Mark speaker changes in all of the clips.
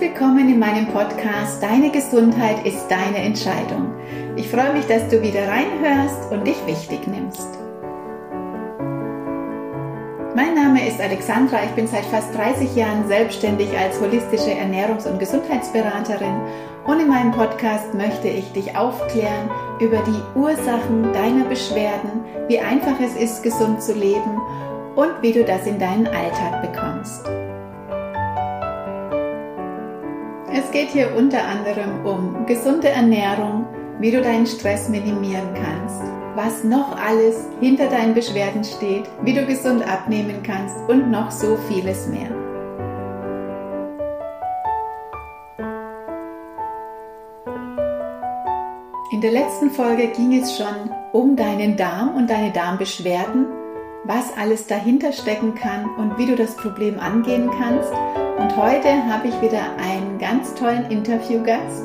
Speaker 1: Willkommen in meinem Podcast Deine Gesundheit ist deine Entscheidung. Ich freue mich, dass du wieder reinhörst und dich wichtig nimmst. Mein Name ist Alexandra, ich bin seit fast 30 Jahren selbstständig als holistische Ernährungs- und Gesundheitsberaterin und in meinem Podcast möchte ich dich aufklären über die Ursachen deiner Beschwerden, wie einfach es ist, gesund zu leben und wie du das in deinen Alltag bekommst. Geht hier unter anderem um gesunde Ernährung, wie du deinen Stress minimieren kannst, was noch alles hinter deinen Beschwerden steht, wie du gesund abnehmen kannst und noch so vieles mehr. In der letzten Folge ging es schon um deinen Darm und deine Darmbeschwerden, was alles dahinter stecken kann und wie du das Problem angehen kannst. Und heute habe ich wieder einen ganz tollen Interviewgast,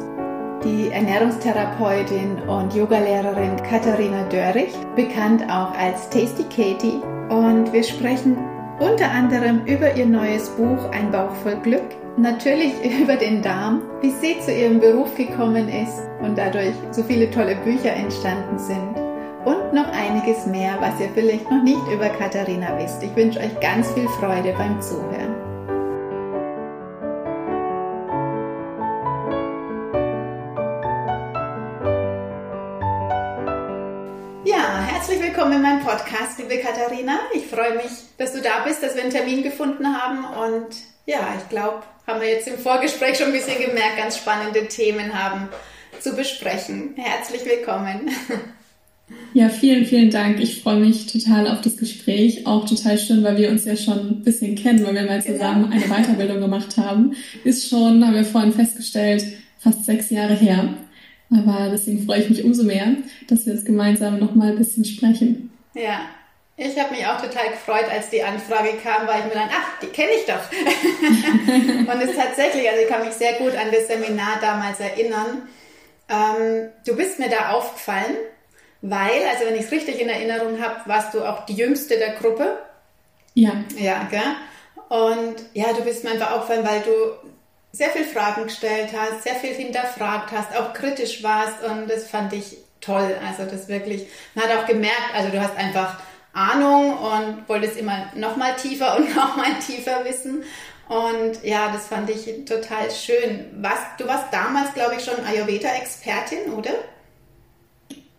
Speaker 1: die Ernährungstherapeutin und Yogalehrerin Katharina Dörricht, bekannt auch als Tasty Katie. Und wir sprechen unter anderem über ihr neues Buch Ein Bauch voll Glück, natürlich über den Darm, wie sie zu ihrem Beruf gekommen ist und dadurch so viele tolle Bücher entstanden sind noch einiges mehr, was ihr vielleicht noch nicht über Katharina wisst. Ich wünsche euch ganz viel Freude beim Zuhören. willkommen in meinem Podcast, liebe Katharina. Ich freue mich, dass du da bist, dass wir einen Termin gefunden haben. Und ja, ich glaube, haben wir jetzt im Vorgespräch schon ein bisschen gemerkt, ganz spannende Themen haben zu besprechen. Herzlich willkommen.
Speaker 2: Ja, vielen, vielen Dank. Ich freue mich total auf das Gespräch. Auch total schön, weil wir uns ja schon ein bisschen kennen, weil wir mal genau. zusammen eine Weiterbildung gemacht haben. Ist schon, haben wir vorhin festgestellt, fast sechs Jahre her. Aber deswegen freue ich mich umso mehr, dass wir jetzt gemeinsam nochmal ein bisschen sprechen.
Speaker 1: Ja, ich habe mich auch total gefreut, als die Anfrage kam, weil ich mir dann, ach, die kenne ich doch. und es ist tatsächlich, also ich kann mich sehr gut an das Seminar damals erinnern. Ähm, du bist mir da aufgefallen, weil, also wenn ich es richtig in Erinnerung habe, warst du auch die jüngste der Gruppe.
Speaker 2: Ja.
Speaker 1: Ja, gell? Und ja, du bist mir einfach aufgefallen, weil du sehr viel Fragen gestellt hast, sehr viel hinterfragt hast, auch kritisch warst und das fand ich toll. Also das wirklich, man hat auch gemerkt, also du hast einfach Ahnung und wolltest immer noch mal tiefer und noch mal tiefer wissen. Und ja, das fand ich total schön. Was, du warst damals, glaube ich, schon Ayurveda-Expertin, oder?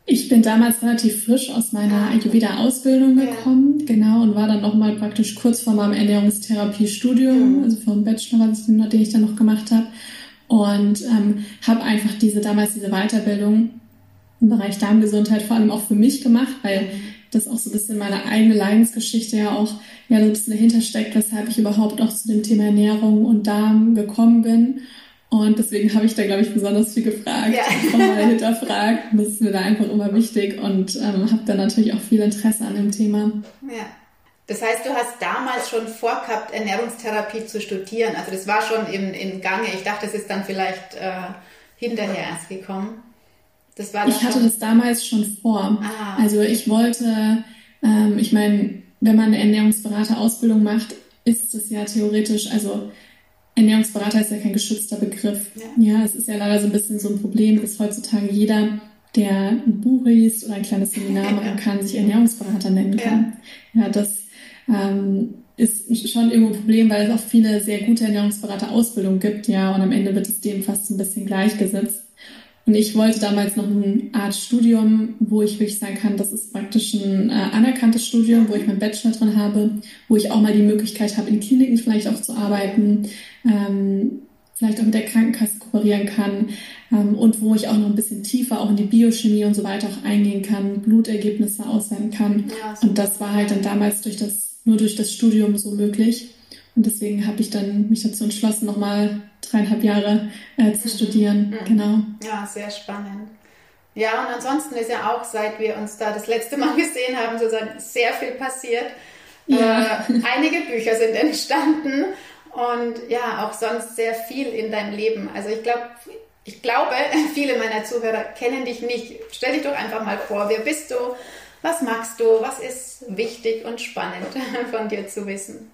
Speaker 2: Ich bin damals relativ frisch aus meiner Ayurveda-Ausbildung gekommen, ja. genau, und war dann nochmal praktisch kurz vor meinem Ernährungstherapiestudium, mhm. also vom Bachelor, den, den ich dann noch gemacht habe. Und ähm, habe einfach diese damals diese Weiterbildung im Bereich Darmgesundheit vor allem auch für mich gemacht, weil mhm. das auch so ein bisschen meine eigene Leidensgeschichte ja auch ja so ein bisschen dahinter steckt, weshalb ich überhaupt auch zu dem Thema Ernährung und Darm gekommen bin. Und deswegen habe ich da, glaube ich, besonders viel gefragt, ja. mal hinterfragt. Das ist mir da einfach immer wichtig und ähm, habe da natürlich auch viel Interesse an dem Thema.
Speaker 1: Ja. Das heißt, du hast damals schon vorgehabt, Ernährungstherapie zu studieren. Also das war schon in, in Gange. Ich dachte, es ist dann vielleicht äh, hinterher erst gekommen.
Speaker 2: Das war ich hatte das damals schon vor. Ah. Also ich wollte, ähm, ich meine, wenn man eine Ernährungsberaterausbildung macht, ist es ja theoretisch, also Ernährungsberater ist ja kein geschützter Begriff. Ja. ja, es ist ja leider so ein bisschen so ein Problem, dass heutzutage jeder, der ein Buch liest oder ein kleines Seminar machen kann, sich Ernährungsberater nennen kann. Ja, ja das ähm, ist schon irgendwo ein Problem, weil es auch viele sehr gute Ernährungsberater-Ausbildungen gibt, ja, und am Ende wird es dem fast ein bisschen gleichgesetzt. Und ich wollte damals noch eine Art Studium, wo ich wirklich sagen kann, das ist praktisch ein äh, anerkanntes Studium, wo ich meinen Bachelor drin habe, wo ich auch mal die Möglichkeit habe, in Kliniken vielleicht auch zu arbeiten, ähm, vielleicht auch mit der Krankenkasse kooperieren kann ähm, und wo ich auch noch ein bisschen tiefer auch in die Biochemie und so weiter auch eingehen kann, Blutergebnisse auswerten kann. Ja, und das war halt dann damals durch das, nur durch das Studium so möglich. Und deswegen habe ich dann mich dazu entschlossen, nochmal dreieinhalb Jahre äh, zu studieren. Mhm. Genau.
Speaker 1: Ja, sehr spannend. Ja, und ansonsten ist ja auch, seit wir uns da das letzte Mal gesehen haben, sozusagen sehr viel passiert. Ja. Äh, einige Bücher sind entstanden und ja, auch sonst sehr viel in deinem Leben. Also ich glaube, ich glaube, viele meiner Zuhörer kennen dich nicht. Stell dich doch einfach mal vor, wer bist du? Was magst du? Was ist wichtig und spannend von dir zu wissen?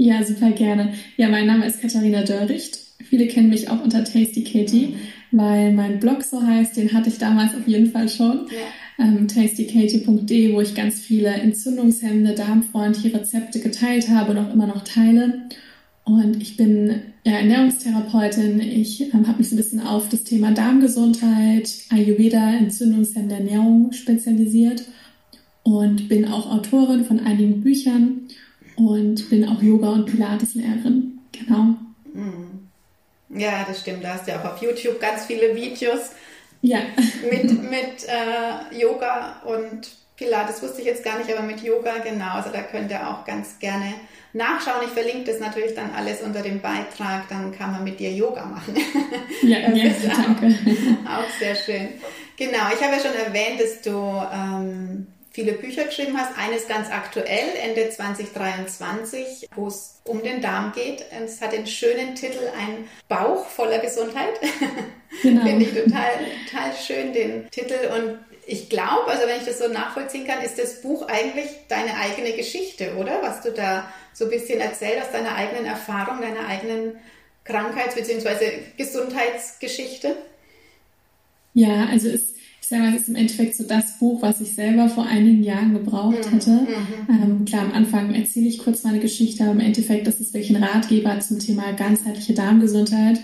Speaker 2: Ja, super gerne. Ja, mein Name ist Katharina Dörricht. Viele kennen mich auch unter Tasty Katie, weil mein Blog so heißt. Den hatte ich damals auf jeden Fall schon. Ja. Ähm, tastykatie.de, wo ich ganz viele entzündungshemmende, darmfreundliche Rezepte geteilt habe und auch immer noch teile. Und ich bin ja, Ernährungstherapeutin. Ich ähm, habe mich so ein bisschen auf das Thema Darmgesundheit, Ayurveda, entzündungshemmende Ernährung spezialisiert und bin auch Autorin von einigen Büchern und bin auch Yoga- und Pilates-Lehrerin. Genau.
Speaker 1: Mhm. Ja, das stimmt. Da hast du ja auch auf YouTube ganz viele Videos
Speaker 2: ja.
Speaker 1: mit, mit äh, Yoga und Pilates wusste ich jetzt gar nicht, aber mit Yoga genau. Also da könnt ihr auch ganz gerne nachschauen. Ich verlinke das natürlich dann alles unter dem Beitrag. Dann kann man mit dir Yoga machen.
Speaker 2: Ja, ja danke.
Speaker 1: Auch, auch sehr schön. Genau, ich habe ja schon erwähnt, dass du ähm, viele Bücher geschrieben hast. Eines ganz aktuell, Ende 2023, wo es um den Darm geht. Es hat den schönen Titel Ein Bauch voller Gesundheit. Genau. Finde ich total, total schön, den Titel. Und ich glaube, also wenn ich das so nachvollziehen kann, ist das Buch eigentlich deine eigene Geschichte, oder? Was du da so ein bisschen erzählst aus deiner eigenen Erfahrung, deiner eigenen Krankheits- bzw. Gesundheitsgeschichte.
Speaker 2: Ja, also es ich sage mal, es ist im Endeffekt so das Buch, was ich selber vor einigen Jahren gebraucht mhm. hätte. Mhm. Ähm, klar, am Anfang erzähle ich kurz meine Geschichte, aber im Endeffekt ist es wirklich ein Ratgeber zum Thema ganzheitliche Darmgesundheit.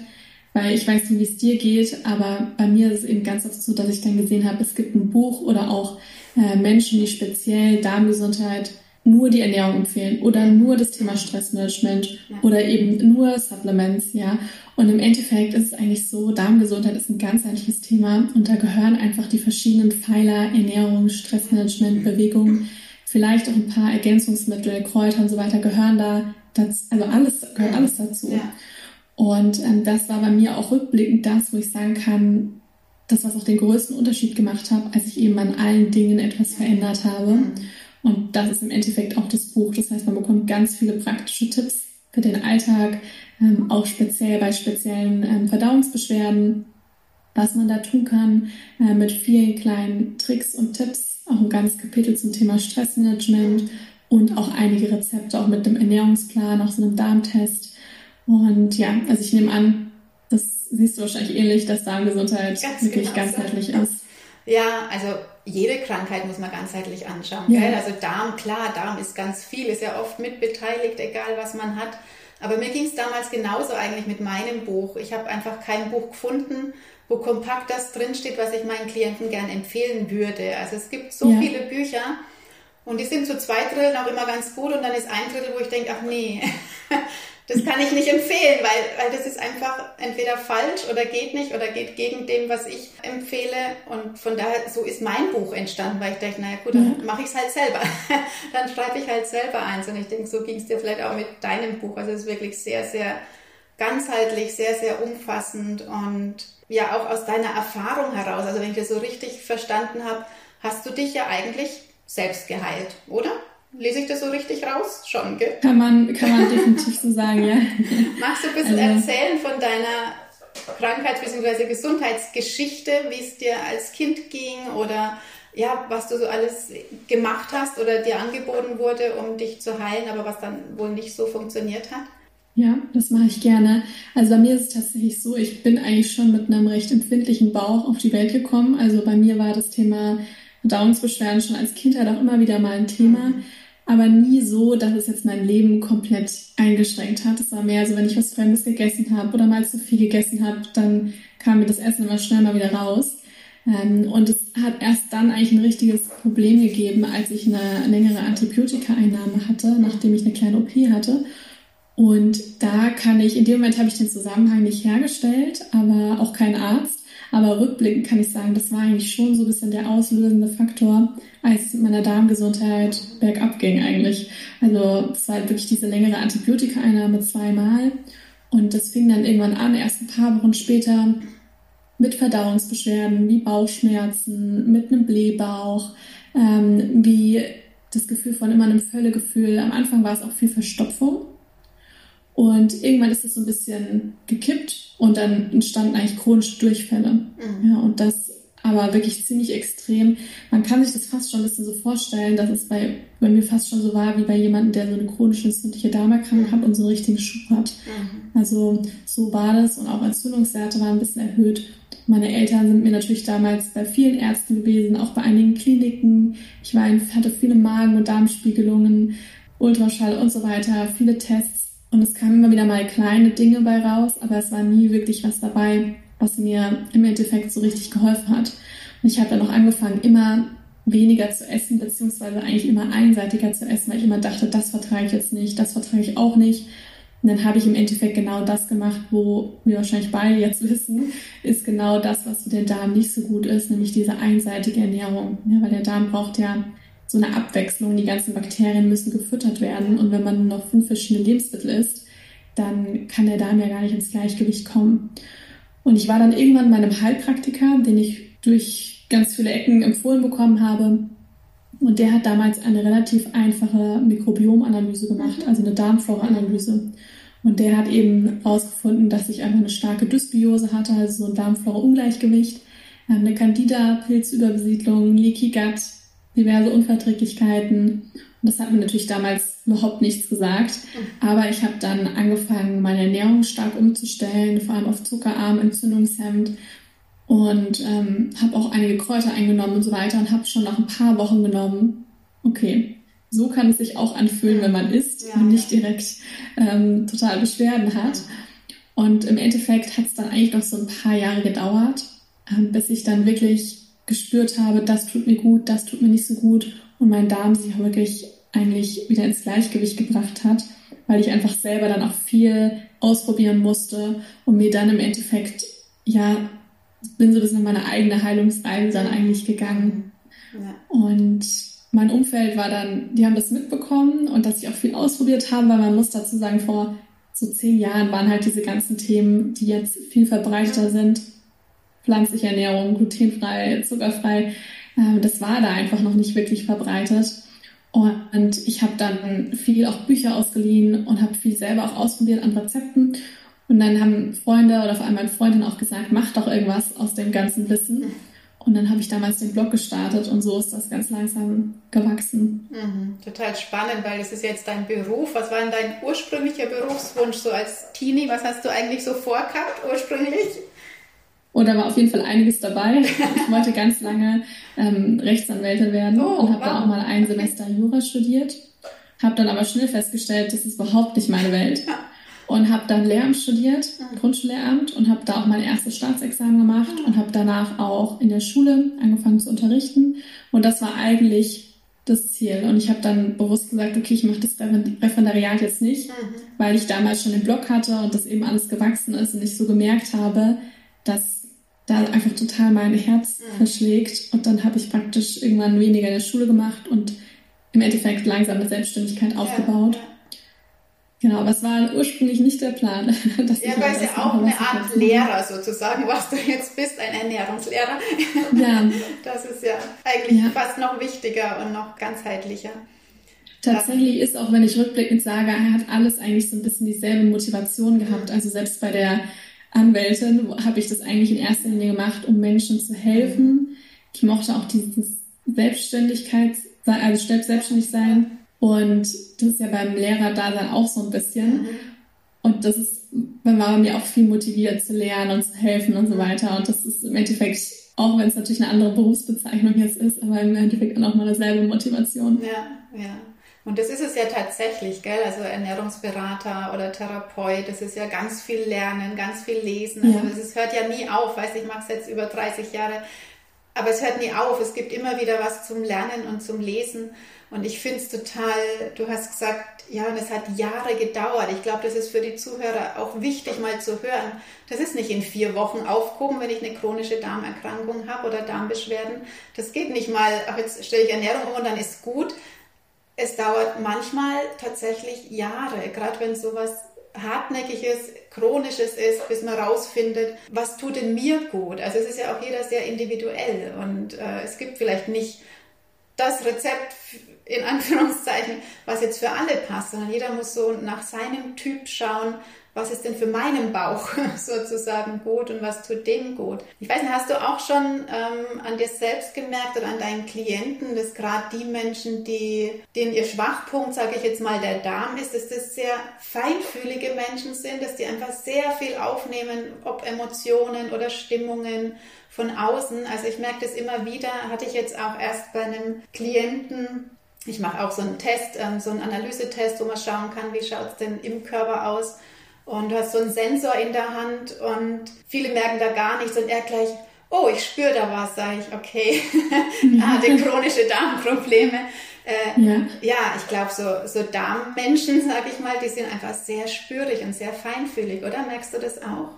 Speaker 2: Weil ich weiß nicht, wie es dir geht, aber bei mir ist es eben ganz oft so, dass ich dann gesehen habe, es gibt ein Buch oder auch äh, Menschen, die speziell Darmgesundheit nur die Ernährung empfehlen oder nur das Thema Stressmanagement ja. oder eben nur Supplements, ja. Und im Endeffekt ist es eigentlich so, Darmgesundheit ist ein ganzheitliches Thema und da gehören einfach die verschiedenen Pfeiler Ernährung, Stressmanagement, Bewegung, vielleicht auch ein paar Ergänzungsmittel, Kräuter und so weiter gehören da, das, also alles gehört alles dazu. Ja. Und ähm, das war bei mir auch rückblickend das, wo ich sagen kann, das, was auch den größten Unterschied gemacht hat, als ich eben an allen Dingen etwas verändert habe. Mhm. Und das ist im Endeffekt auch das Buch. Das heißt, man bekommt ganz viele praktische Tipps für den Alltag, ähm, auch speziell bei speziellen ähm, Verdauungsbeschwerden, was man da tun kann, äh, mit vielen kleinen Tricks und Tipps, auch ein ganzes Kapitel zum Thema Stressmanagement und auch einige Rezepte, auch mit einem Ernährungsplan, auch so einem Darmtest. Und ja, also ich nehme an, das siehst du wahrscheinlich ähnlich, dass Darmgesundheit ganz wirklich genau ganzheitlich so. ist.
Speaker 1: Ja, also jede Krankheit muss man ganzheitlich anschauen. Ja. Gell? Also Darm, klar, Darm ist ganz viel, ist ja oft mitbeteiligt, egal was man hat. Aber mir ging es damals genauso eigentlich mit meinem Buch. Ich habe einfach kein Buch gefunden, wo kompakt das drinsteht, was ich meinen Klienten gern empfehlen würde. Also es gibt so ja. viele Bücher und die sind zu zwei Dritteln auch immer ganz gut und dann ist ein Drittel, wo ich denke, ach nee, das kann ich nicht empfehlen, weil, weil das ist einfach entweder falsch oder geht nicht oder geht gegen dem, was ich empfehle. Und von daher, so ist mein Buch entstanden, weil ich dachte, naja gut, dann mhm. mache ich es halt selber. dann schreibe ich halt selber eins. Und ich denke, so ging es dir vielleicht auch mit deinem Buch. Also es ist wirklich sehr, sehr ganzheitlich, sehr, sehr umfassend und ja auch aus deiner Erfahrung heraus. Also wenn ich das so richtig verstanden habe, hast du dich ja eigentlich selbst geheilt, oder? Lese ich das so richtig raus? Schon, gell?
Speaker 2: Kann man, kann man definitiv so sagen, ja.
Speaker 1: Magst du ein bisschen also, erzählen von deiner Krankheits- bzw. Gesundheitsgeschichte, wie es dir als Kind ging oder ja, was du so alles gemacht hast oder dir angeboten wurde, um dich zu heilen, aber was dann wohl nicht so funktioniert hat?
Speaker 2: Ja, das mache ich gerne. Also bei mir ist es tatsächlich so, ich bin eigentlich schon mit einem recht empfindlichen Bauch auf die Welt gekommen. Also bei mir war das Thema Verdauungsbeschwerden schon als Kindheit auch immer wieder mal ein Thema aber nie so, dass es jetzt mein Leben komplett eingeschränkt hat. Es war mehr so, wenn ich was Fremdes gegessen habe oder mal zu viel gegessen habe, dann kam mir das Essen immer schnell mal wieder raus. Ähm, und es hat erst dann eigentlich ein richtiges Problem gegeben, als ich eine längere Antibiotika-Einnahme hatte, nachdem ich eine kleine OP hatte. Und da kann ich, in dem Moment habe ich den Zusammenhang nicht hergestellt, aber auch kein Arzt. Aber rückblickend kann ich sagen, das war eigentlich schon so ein bisschen der auslösende Faktor, als meiner Darmgesundheit bergab ging eigentlich. Also es war wirklich diese längere Antibiotika-Einnahme zweimal. Und das fing dann irgendwann an, erst ein paar Wochen später, mit Verdauungsbeschwerden wie Bauchschmerzen, mit einem Blähbauch, ähm, wie das Gefühl von immer einem Völlegefühl. Am Anfang war es auch viel Verstopfung. Und irgendwann ist es so ein bisschen gekippt und dann entstanden eigentlich chronische Durchfälle. Mhm. Ja, und das aber wirklich ziemlich extrem. Man kann sich das fast schon ein bisschen so vorstellen, dass es bei, bei mir fast schon so war wie bei jemandem, der so eine chronische entzündliche Darmerkrankung hat und so einen richtigen Schub hat. Mhm. Also so war das und auch Entzündungswerte waren ein bisschen erhöht. Meine Eltern sind mir natürlich damals bei vielen Ärzten gewesen, auch bei einigen Kliniken. Ich war in, hatte viele Magen- und Darmspiegelungen, Ultraschall und so weiter, viele Tests. Und es kamen immer wieder mal kleine Dinge bei raus, aber es war nie wirklich was dabei, was mir im Endeffekt so richtig geholfen hat. Und ich habe dann auch angefangen, immer weniger zu essen, beziehungsweise eigentlich immer einseitiger zu essen, weil ich immer dachte, das vertrage ich jetzt nicht, das vertrage ich auch nicht. Und dann habe ich im Endeffekt genau das gemacht, wo wir wahrscheinlich beide jetzt wissen, ist genau das, was für den Darm nicht so gut ist, nämlich diese einseitige Ernährung. Ja, weil der Darm braucht ja so eine Abwechslung. Die ganzen Bakterien müssen gefüttert werden. Und wenn man noch fünf verschiedene Lebensmittel isst, dann kann der Darm ja gar nicht ins Gleichgewicht kommen. Und ich war dann irgendwann bei einem Heilpraktiker, den ich durch ganz viele Ecken empfohlen bekommen habe. Und der hat damals eine relativ einfache Mikrobiomanalyse gemacht, also eine Darmflora-Analyse. Und der hat eben herausgefunden, dass ich einfach eine starke Dysbiose hatte, also so ein Darmflora-Ungleichgewicht, ähm, eine Candida-Pilzüberbesiedlung, Leaky Gut, diverse Unverträglichkeiten. Und das hat mir natürlich damals überhaupt nichts gesagt. Mhm. Aber ich habe dann angefangen, meine Ernährung stark umzustellen, vor allem auf zuckerarm, entzündungshemmend und ähm, habe auch einige Kräuter eingenommen und so weiter und habe schon nach ein paar Wochen genommen, okay, so kann es sich auch anfühlen, wenn man isst ja, und nicht direkt ähm, total Beschwerden hat. Und im Endeffekt hat es dann eigentlich noch so ein paar Jahre gedauert, ähm, bis ich dann wirklich gespürt habe, das tut mir gut, das tut mir nicht so gut und mein Darm sich wirklich eigentlich wieder ins Gleichgewicht gebracht hat, weil ich einfach selber dann auch viel ausprobieren musste und mir dann im Endeffekt, ja, bin so ein bisschen meine eigene Heilungsreise dann eigentlich gegangen. Ja. Und mein Umfeld war dann, die haben das mitbekommen und dass ich auch viel ausprobiert habe, weil man muss dazu sagen, vor so zehn Jahren waren halt diese ganzen Themen, die jetzt viel verbreiteter sind. Pflanzliche Ernährung, glutenfrei, zuckerfrei. Ähm, das war da einfach noch nicht wirklich verbreitet. Und ich habe dann viel auch Bücher ausgeliehen und habe viel selber auch ausprobiert an Rezepten. Und dann haben Freunde oder vor allem meine Freundin auch gesagt, mach doch irgendwas aus dem ganzen Wissen. Und dann habe ich damals den Blog gestartet und so ist das ganz langsam gewachsen.
Speaker 1: Mhm, total spannend, weil das ist jetzt dein Beruf. Was war denn dein ursprünglicher Berufswunsch so als Teenie? Was hast du eigentlich so vorgehabt ursprünglich?
Speaker 2: Und da war auf jeden Fall einiges dabei. Ich wollte ganz lange ähm, Rechtsanwältin werden oh, und habe wow. dann auch mal ein Semester Jura studiert. Habe dann aber schnell festgestellt, das ist überhaupt nicht meine Welt. Und habe dann Lehramt studiert. Grundschullehramt, und habe da auch mein erstes Staatsexamen gemacht mhm. und habe danach auch in der Schule angefangen zu unterrichten. Und das war eigentlich das Ziel. Und ich habe dann bewusst gesagt, okay, ich mache das Referendariat jetzt nicht, mhm. weil ich damals schon den Blog hatte und das eben alles gewachsen ist und ich so gemerkt habe, dass da einfach total mein Herz mhm. verschlägt. Und dann habe ich praktisch irgendwann weniger in der Schule gemacht und im Endeffekt langsam eine Selbstständigkeit aufgebaut. Ja, ja. Genau, aber es war ursprünglich nicht der Plan.
Speaker 1: Dass ja, weil es ja auch eine Art Lehrer sozusagen, was du jetzt bist, ein Ernährungslehrer. Ja. Das ist ja eigentlich ja. fast noch wichtiger und noch ganzheitlicher.
Speaker 2: Tatsächlich ist auch, wenn ich rückblickend sage, er hat alles eigentlich so ein bisschen dieselbe Motivation gehabt. Also selbst bei der Anwältin habe ich das eigentlich in erster Linie gemacht, um Menschen zu helfen. Ich mochte auch dieses Selbstständigkeit, also selbstständig sein. Und das ist ja beim Lehrer da dann auch so ein bisschen. Und das ist, man war mir auch viel motiviert zu lernen und zu helfen und so weiter. Und das ist im Endeffekt, auch wenn es natürlich eine andere Berufsbezeichnung jetzt ist, aber im Endeffekt auch mal dieselbe Motivation.
Speaker 1: Ja, ja. Und das ist es ja tatsächlich, gell? Also Ernährungsberater oder Therapeut, das ist ja ganz viel Lernen, ganz viel Lesen. Also es hört ja nie auf, weiß ich mache es jetzt über 30 Jahre, aber es hört nie auf. Es gibt immer wieder was zum Lernen und zum Lesen. Und ich finde es total, du hast gesagt, ja, und es hat Jahre gedauert. Ich glaube, das ist für die Zuhörer auch wichtig, mal zu hören. Das ist nicht in vier Wochen aufgehoben, wenn ich eine chronische Darmerkrankung habe oder Darmbeschwerden. Das geht nicht mal, ach, jetzt stelle ich Ernährung um und dann ist gut es dauert manchmal tatsächlich Jahre, gerade wenn sowas hartnäckiges, chronisches ist, bis man rausfindet, was tut denn mir gut. Also es ist ja auch jeder sehr individuell und äh, es gibt vielleicht nicht das Rezept in Anführungszeichen, was jetzt für alle passt, sondern jeder muss so nach seinem Typ schauen, was ist denn für meinen Bauch sozusagen gut und was tut dem gut. Ich weiß nicht, hast du auch schon ähm, an dir selbst gemerkt oder an deinen Klienten, dass gerade die Menschen, die, denen ihr Schwachpunkt, sage ich jetzt mal, der Darm ist, dass das sehr feinfühlige Menschen sind, dass die einfach sehr viel aufnehmen, ob Emotionen oder Stimmungen von außen. Also ich merke das immer wieder, hatte ich jetzt auch erst bei einem Klienten, ich mache auch so einen Test, ähm, so einen Analysetest, wo man schauen kann, wie schaut es denn im Körper aus. Und du hast so einen Sensor in der Hand und viele merken da gar nichts und er gleich, oh, ich spüre da was, sage ich, okay, er hatte chronische Darmprobleme. Äh, ja. ja, ich glaube, so, so Darmmenschen, sage ich mal, die sind einfach sehr spürig und sehr feinfühlig, oder? Merkst du das auch?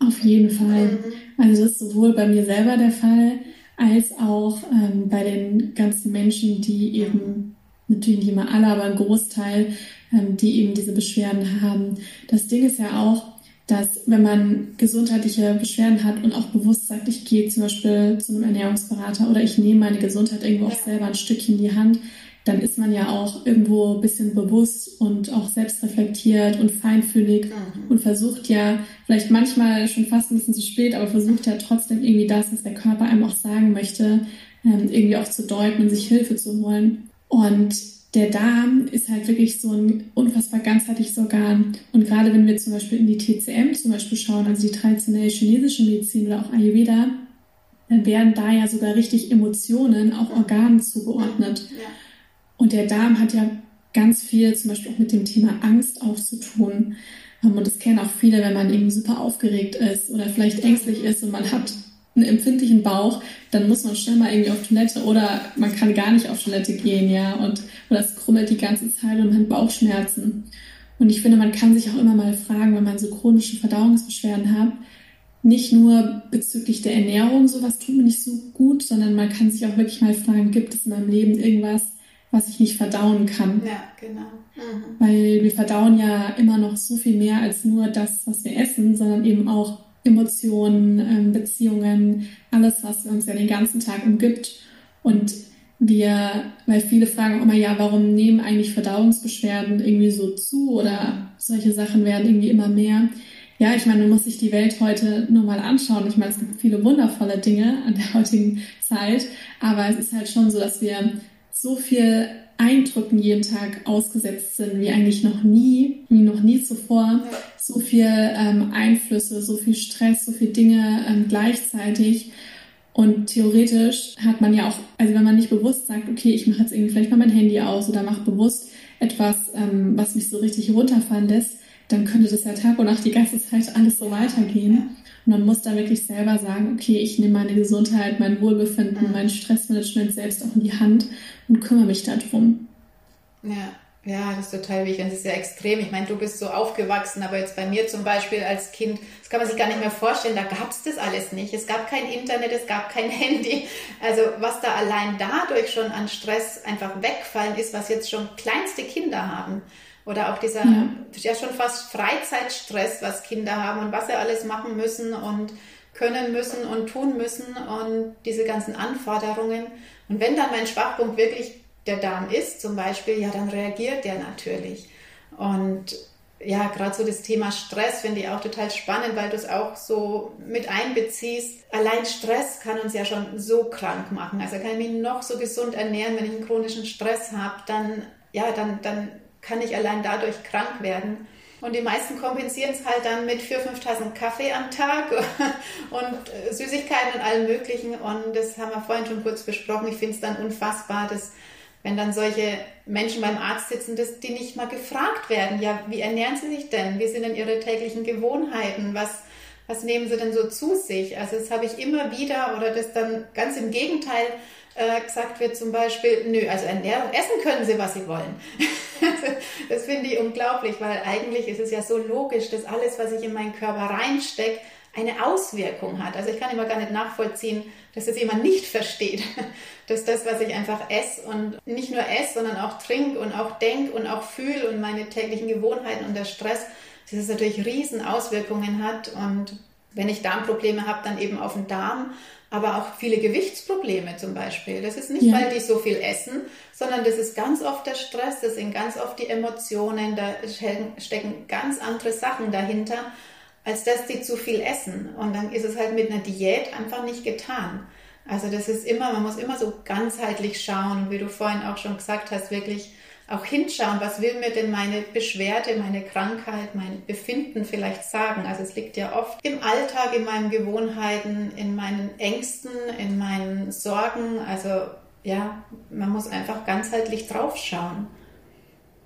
Speaker 2: Auf jeden Fall. Mhm. Also das ist sowohl bei mir selber der Fall, als auch ähm, bei den ganzen Menschen, die eben, natürlich nicht immer alle, aber ein Großteil, die eben diese Beschwerden haben. Das Ding ist ja auch, dass wenn man gesundheitliche Beschwerden hat und auch bewusst sagt, ich gehe zum Beispiel zu einem Ernährungsberater oder ich nehme meine Gesundheit irgendwo auch selber ein Stückchen in die Hand, dann ist man ja auch irgendwo ein bisschen bewusst und auch selbstreflektiert und feinfühlig mhm. und versucht ja, vielleicht manchmal schon fast ein bisschen zu spät, aber versucht ja trotzdem irgendwie das, was der Körper einem auch sagen möchte, ähm, irgendwie auch zu deuten und sich Hilfe zu holen. Und der Darm ist halt wirklich so ein unfassbar ganzheitliches Organ. Und gerade wenn wir zum Beispiel in die TCM zum Beispiel schauen, also die traditionelle chinesische Medizin oder auch Ayurveda, dann werden da ja sogar richtig Emotionen auch Organen zugeordnet. Und der Darm hat ja ganz viel zum Beispiel auch mit dem Thema Angst auch zu tun. Und das kennen auch viele, wenn man eben super aufgeregt ist oder vielleicht ängstlich ist und man hat einen empfindlichen Bauch, dann muss man schnell mal irgendwie auf Toilette oder man kann gar nicht auf Toilette gehen, ja, und oder es krummelt die ganze Zeit und man hat Bauchschmerzen. Und ich finde, man kann sich auch immer mal fragen, wenn man so chronische Verdauungsbeschwerden hat, nicht nur bezüglich der Ernährung, sowas tut mir nicht so gut, sondern man kann sich auch wirklich mal fragen, gibt es in meinem Leben irgendwas, was ich nicht verdauen kann.
Speaker 1: Ja, genau. Mhm.
Speaker 2: Weil wir verdauen ja immer noch so viel mehr als nur das, was wir essen, sondern eben auch Emotionen, ähm, Beziehungen, alles, was uns ja den ganzen Tag umgibt. Und wir, weil viele fragen immer, ja, warum nehmen eigentlich Verdauungsbeschwerden irgendwie so zu oder solche Sachen werden irgendwie immer mehr? Ja, ich meine, man muss sich die Welt heute nur mal anschauen. Ich meine, es gibt viele wundervolle Dinge an der heutigen Zeit, aber es ist halt schon so, dass wir so viel Eindrücken jeden Tag ausgesetzt sind, wie eigentlich noch nie, wie noch nie zuvor. So viel ähm, Einflüsse, so viel Stress, so viele Dinge ähm, gleichzeitig. Und theoretisch hat man ja auch, also wenn man nicht bewusst sagt, okay, ich mache jetzt irgendwie vielleicht mal mein Handy aus oder mache bewusst etwas, ähm, was mich so richtig runterfallen lässt, dann könnte das ja Tag und Nacht die ganze Zeit alles so weitergehen. Und man muss da wirklich selber sagen, okay, ich nehme meine Gesundheit, mein Wohlbefinden, mhm. mein Stressmanagement selbst auch in die Hand und kümmere mich darum.
Speaker 1: Ja, ja, das ist total wichtig. Das ist ja extrem. Ich meine, du bist so aufgewachsen, aber jetzt bei mir zum Beispiel als Kind, das kann man sich gar nicht mehr vorstellen, da gab es das alles nicht. Es gab kein Internet, es gab kein Handy. Also was da allein dadurch schon an Stress einfach wegfallen ist, was jetzt schon kleinste Kinder haben. Oder auch dieser ja. ja schon fast Freizeitstress, was Kinder haben und was sie alles machen müssen und können müssen und tun müssen und diese ganzen Anforderungen. Und wenn dann mein Schwachpunkt wirklich der Darm ist, zum Beispiel, ja, dann reagiert der natürlich. Und ja, gerade so das Thema Stress finde ich auch total spannend, weil du es auch so mit einbeziehst. Allein Stress kann uns ja schon so krank machen. Also kann ich mich noch so gesund ernähren, wenn ich einen chronischen Stress habe, dann, ja, dann, dann kann ich allein dadurch krank werden. Und die meisten kompensieren es halt dann mit vier, fünf Tassen Kaffee am Tag und äh, Süßigkeiten und allem Möglichen. Und das haben wir vorhin schon kurz besprochen. Ich finde es dann unfassbar, dass wenn dann solche Menschen beim Arzt sitzen, dass die nicht mal gefragt werden, ja, wie ernähren sie sich denn? Wie sind denn ihre täglichen Gewohnheiten? Was, was nehmen sie denn so zu sich? Also das habe ich immer wieder oder das dann ganz im Gegenteil äh, gesagt wird zum Beispiel, nö, also Ernährung, essen können sie, was sie wollen. das finde ich unglaublich, weil eigentlich ist es ja so logisch, dass alles, was ich in meinen Körper reinstecke, eine Auswirkung hat. Also ich kann immer gar nicht nachvollziehen, dass das jemand nicht versteht, dass das, was ich einfach esse und nicht nur esse, sondern auch trinke und auch denke und auch fühle und meine täglichen Gewohnheiten und der Stress, dass es natürlich riesen Auswirkungen hat und wenn ich Darmprobleme habe, dann eben auf den Darm aber auch viele Gewichtsprobleme zum Beispiel. Das ist nicht, ja. weil die so viel essen, sondern das ist ganz oft der Stress, das sind ganz oft die Emotionen, da stecken ganz andere Sachen dahinter, als dass die zu viel essen. Und dann ist es halt mit einer Diät einfach nicht getan. Also das ist immer, man muss immer so ganzheitlich schauen, wie du vorhin auch schon gesagt hast, wirklich auch hinschauen, was will mir denn meine Beschwerde, meine Krankheit, mein Befinden vielleicht sagen. Also es liegt ja oft im Alltag, in meinen Gewohnheiten, in meinen Ängsten, in meinen Sorgen. Also ja, man muss einfach ganzheitlich draufschauen.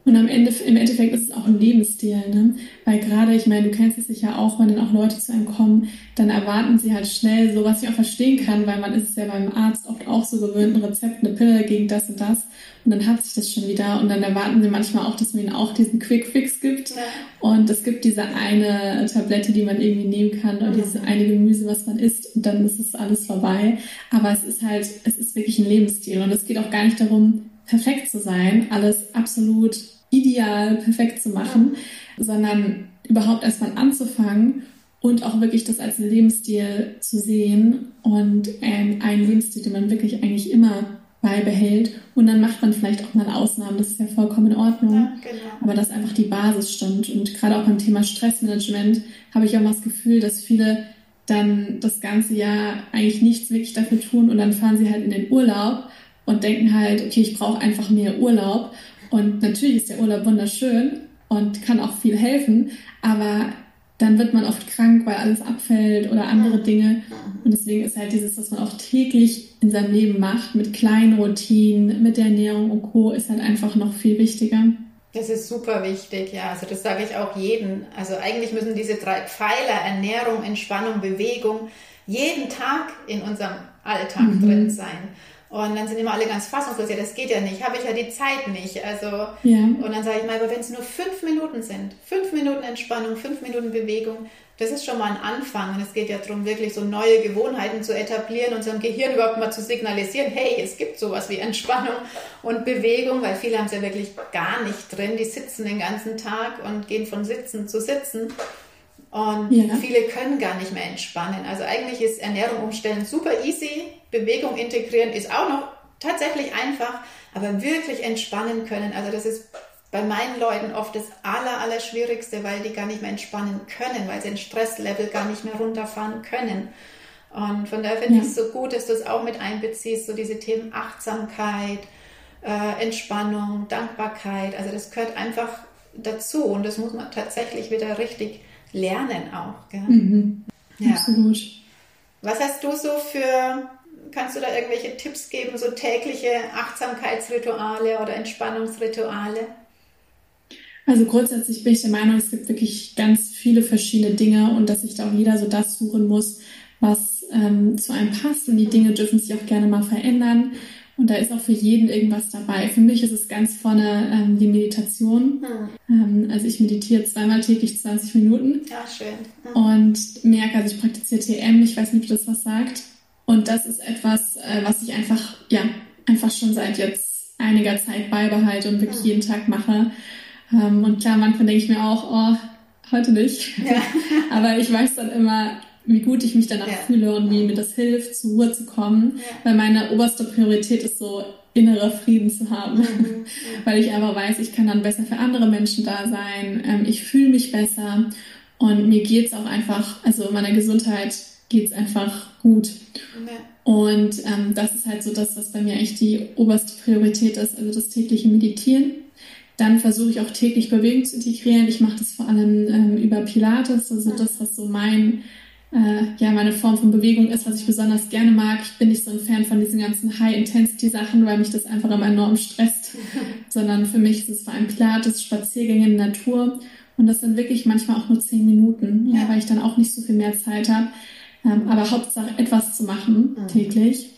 Speaker 2: Und am Ende, im Endeffekt ist es auch ein Lebensstil, ne? Weil gerade, ich meine, du kennst es sicher auch, wenn dann auch Leute zu einem kommen, dann erwarten sie halt schnell so, was ich auch verstehen kann, weil man ist es ja beim Arzt oft auch so gewöhnt, ein Rezept, eine Pille gegen das und das. Und dann hat sich das schon wieder. Und dann erwarten sie manchmal auch, dass man ihnen auch diesen Quick Fix gibt. Ja. Und es gibt diese eine Tablette, die man irgendwie nehmen kann oder mhm. dieses eine Gemüse, was man isst. Und dann ist es alles vorbei. Aber es ist halt, es ist wirklich ein Lebensstil. Und es geht auch gar nicht darum, perfekt zu sein, alles absolut ideal perfekt zu machen, sondern überhaupt erstmal anzufangen und auch wirklich das als Lebensstil zu sehen und ähm, einen Lebensstil, den man wirklich eigentlich immer beibehält. Und dann macht man vielleicht auch mal Ausnahmen, das ist ja vollkommen in Ordnung. Ja, genau. Aber dass einfach die Basis stimmt. Und gerade auch beim Thema Stressmanagement habe ich auch mal das Gefühl, dass viele dann das ganze Jahr eigentlich nichts wirklich dafür tun und dann fahren sie halt in den Urlaub und denken halt, okay, ich brauche einfach mehr Urlaub. Und natürlich ist der Urlaub wunderschön und kann auch viel helfen, aber dann wird man oft krank, weil alles abfällt oder andere Dinge. Und deswegen ist halt dieses, was man auch täglich in seinem Leben macht, mit kleinen Routinen, mit der Ernährung und Co., ist halt einfach noch viel wichtiger.
Speaker 1: Das ist super wichtig, ja. Also das sage ich auch jedem. Also eigentlich müssen diese drei Pfeiler, Ernährung, Entspannung, Bewegung, jeden Tag in unserem Alltag mhm. drin sein. Und dann sind immer alle ganz fassungslos, ja, das geht ja nicht, habe ich ja die Zeit nicht. Also, ja. und dann sage ich mal, aber wenn es nur fünf Minuten sind, fünf Minuten Entspannung, fünf Minuten Bewegung, das ist schon mal ein Anfang. Und es geht ja darum, wirklich so neue Gewohnheiten zu etablieren, unserem Gehirn überhaupt mal zu signalisieren, hey, es gibt sowas wie Entspannung und Bewegung, weil viele haben es ja wirklich gar nicht drin. Die sitzen den ganzen Tag und gehen von Sitzen zu Sitzen. Und ja. viele können gar nicht mehr entspannen. Also eigentlich ist Ernährung umstellen super easy. Bewegung integrieren ist auch noch tatsächlich einfach, aber wirklich entspannen können. Also das ist bei meinen Leuten oft das aller, aller Schwierigste, weil die gar nicht mehr entspannen können, weil sie ein Stresslevel gar nicht mehr runterfahren können. Und von daher finde ja. ich es so gut, dass du es auch mit einbeziehst, so diese Themen Achtsamkeit, äh, Entspannung, Dankbarkeit. Also das gehört einfach dazu und das muss man tatsächlich wieder richtig lernen auch. Gell? Mhm. Ja. Absolut. Was hast du so für, kannst du da irgendwelche Tipps geben, so tägliche Achtsamkeitsrituale oder Entspannungsrituale?
Speaker 2: Also grundsätzlich bin ich der Meinung, es gibt wirklich ganz viele verschiedene Dinge und dass sich da auch jeder so das suchen muss, was ähm, zu einem passt. Und die Dinge dürfen sich auch gerne mal verändern. Und da ist auch für jeden irgendwas dabei. Für mich ist es ganz vorne ähm, die Meditation. Hm. Ähm, also ich meditiere zweimal täglich 20 Minuten.
Speaker 1: Ja, schön.
Speaker 2: Hm. Und merke, also ich praktiziere TM, ich weiß nicht, ob das was sagt. Und das ist etwas, äh, was ich einfach, ja, einfach schon seit jetzt einiger Zeit beibehalte und wirklich hm. jeden Tag mache. Ähm, und klar, manchmal denke ich mir auch, oh, heute nicht. Ja. Aber ich weiß dann immer, wie gut ich mich danach ja. fühle und wie mir das hilft, zur Ruhe zu kommen. Ja. Weil meine oberste Priorität ist so, innerer Frieden zu haben. Mhm. Weil ich aber weiß, ich kann dann besser für andere Menschen da sein. Ähm, ich fühle mich besser und mir geht's auch einfach, also meiner Gesundheit geht's einfach gut. Ja. Und ähm, das ist halt so das, was bei mir echt die oberste Priorität ist, also das tägliche Meditieren. Dann versuche ich auch täglich Bewegung zu integrieren. Ich mache das vor allem ähm, über Pilates, also das, was so mein äh, ja meine Form von Bewegung ist, was ich besonders gerne mag. Ich bin nicht so ein Fan von diesen ganzen High-Intensity-Sachen, weil mich das einfach immer enorm stresst, sondern für mich ist es vor allem Pilates, Spaziergänge in der Natur und das sind wirklich manchmal auch nur zehn Minuten, ja, weil ich dann auch nicht so viel mehr Zeit habe. Ähm, aber Hauptsache etwas zu machen mhm. täglich.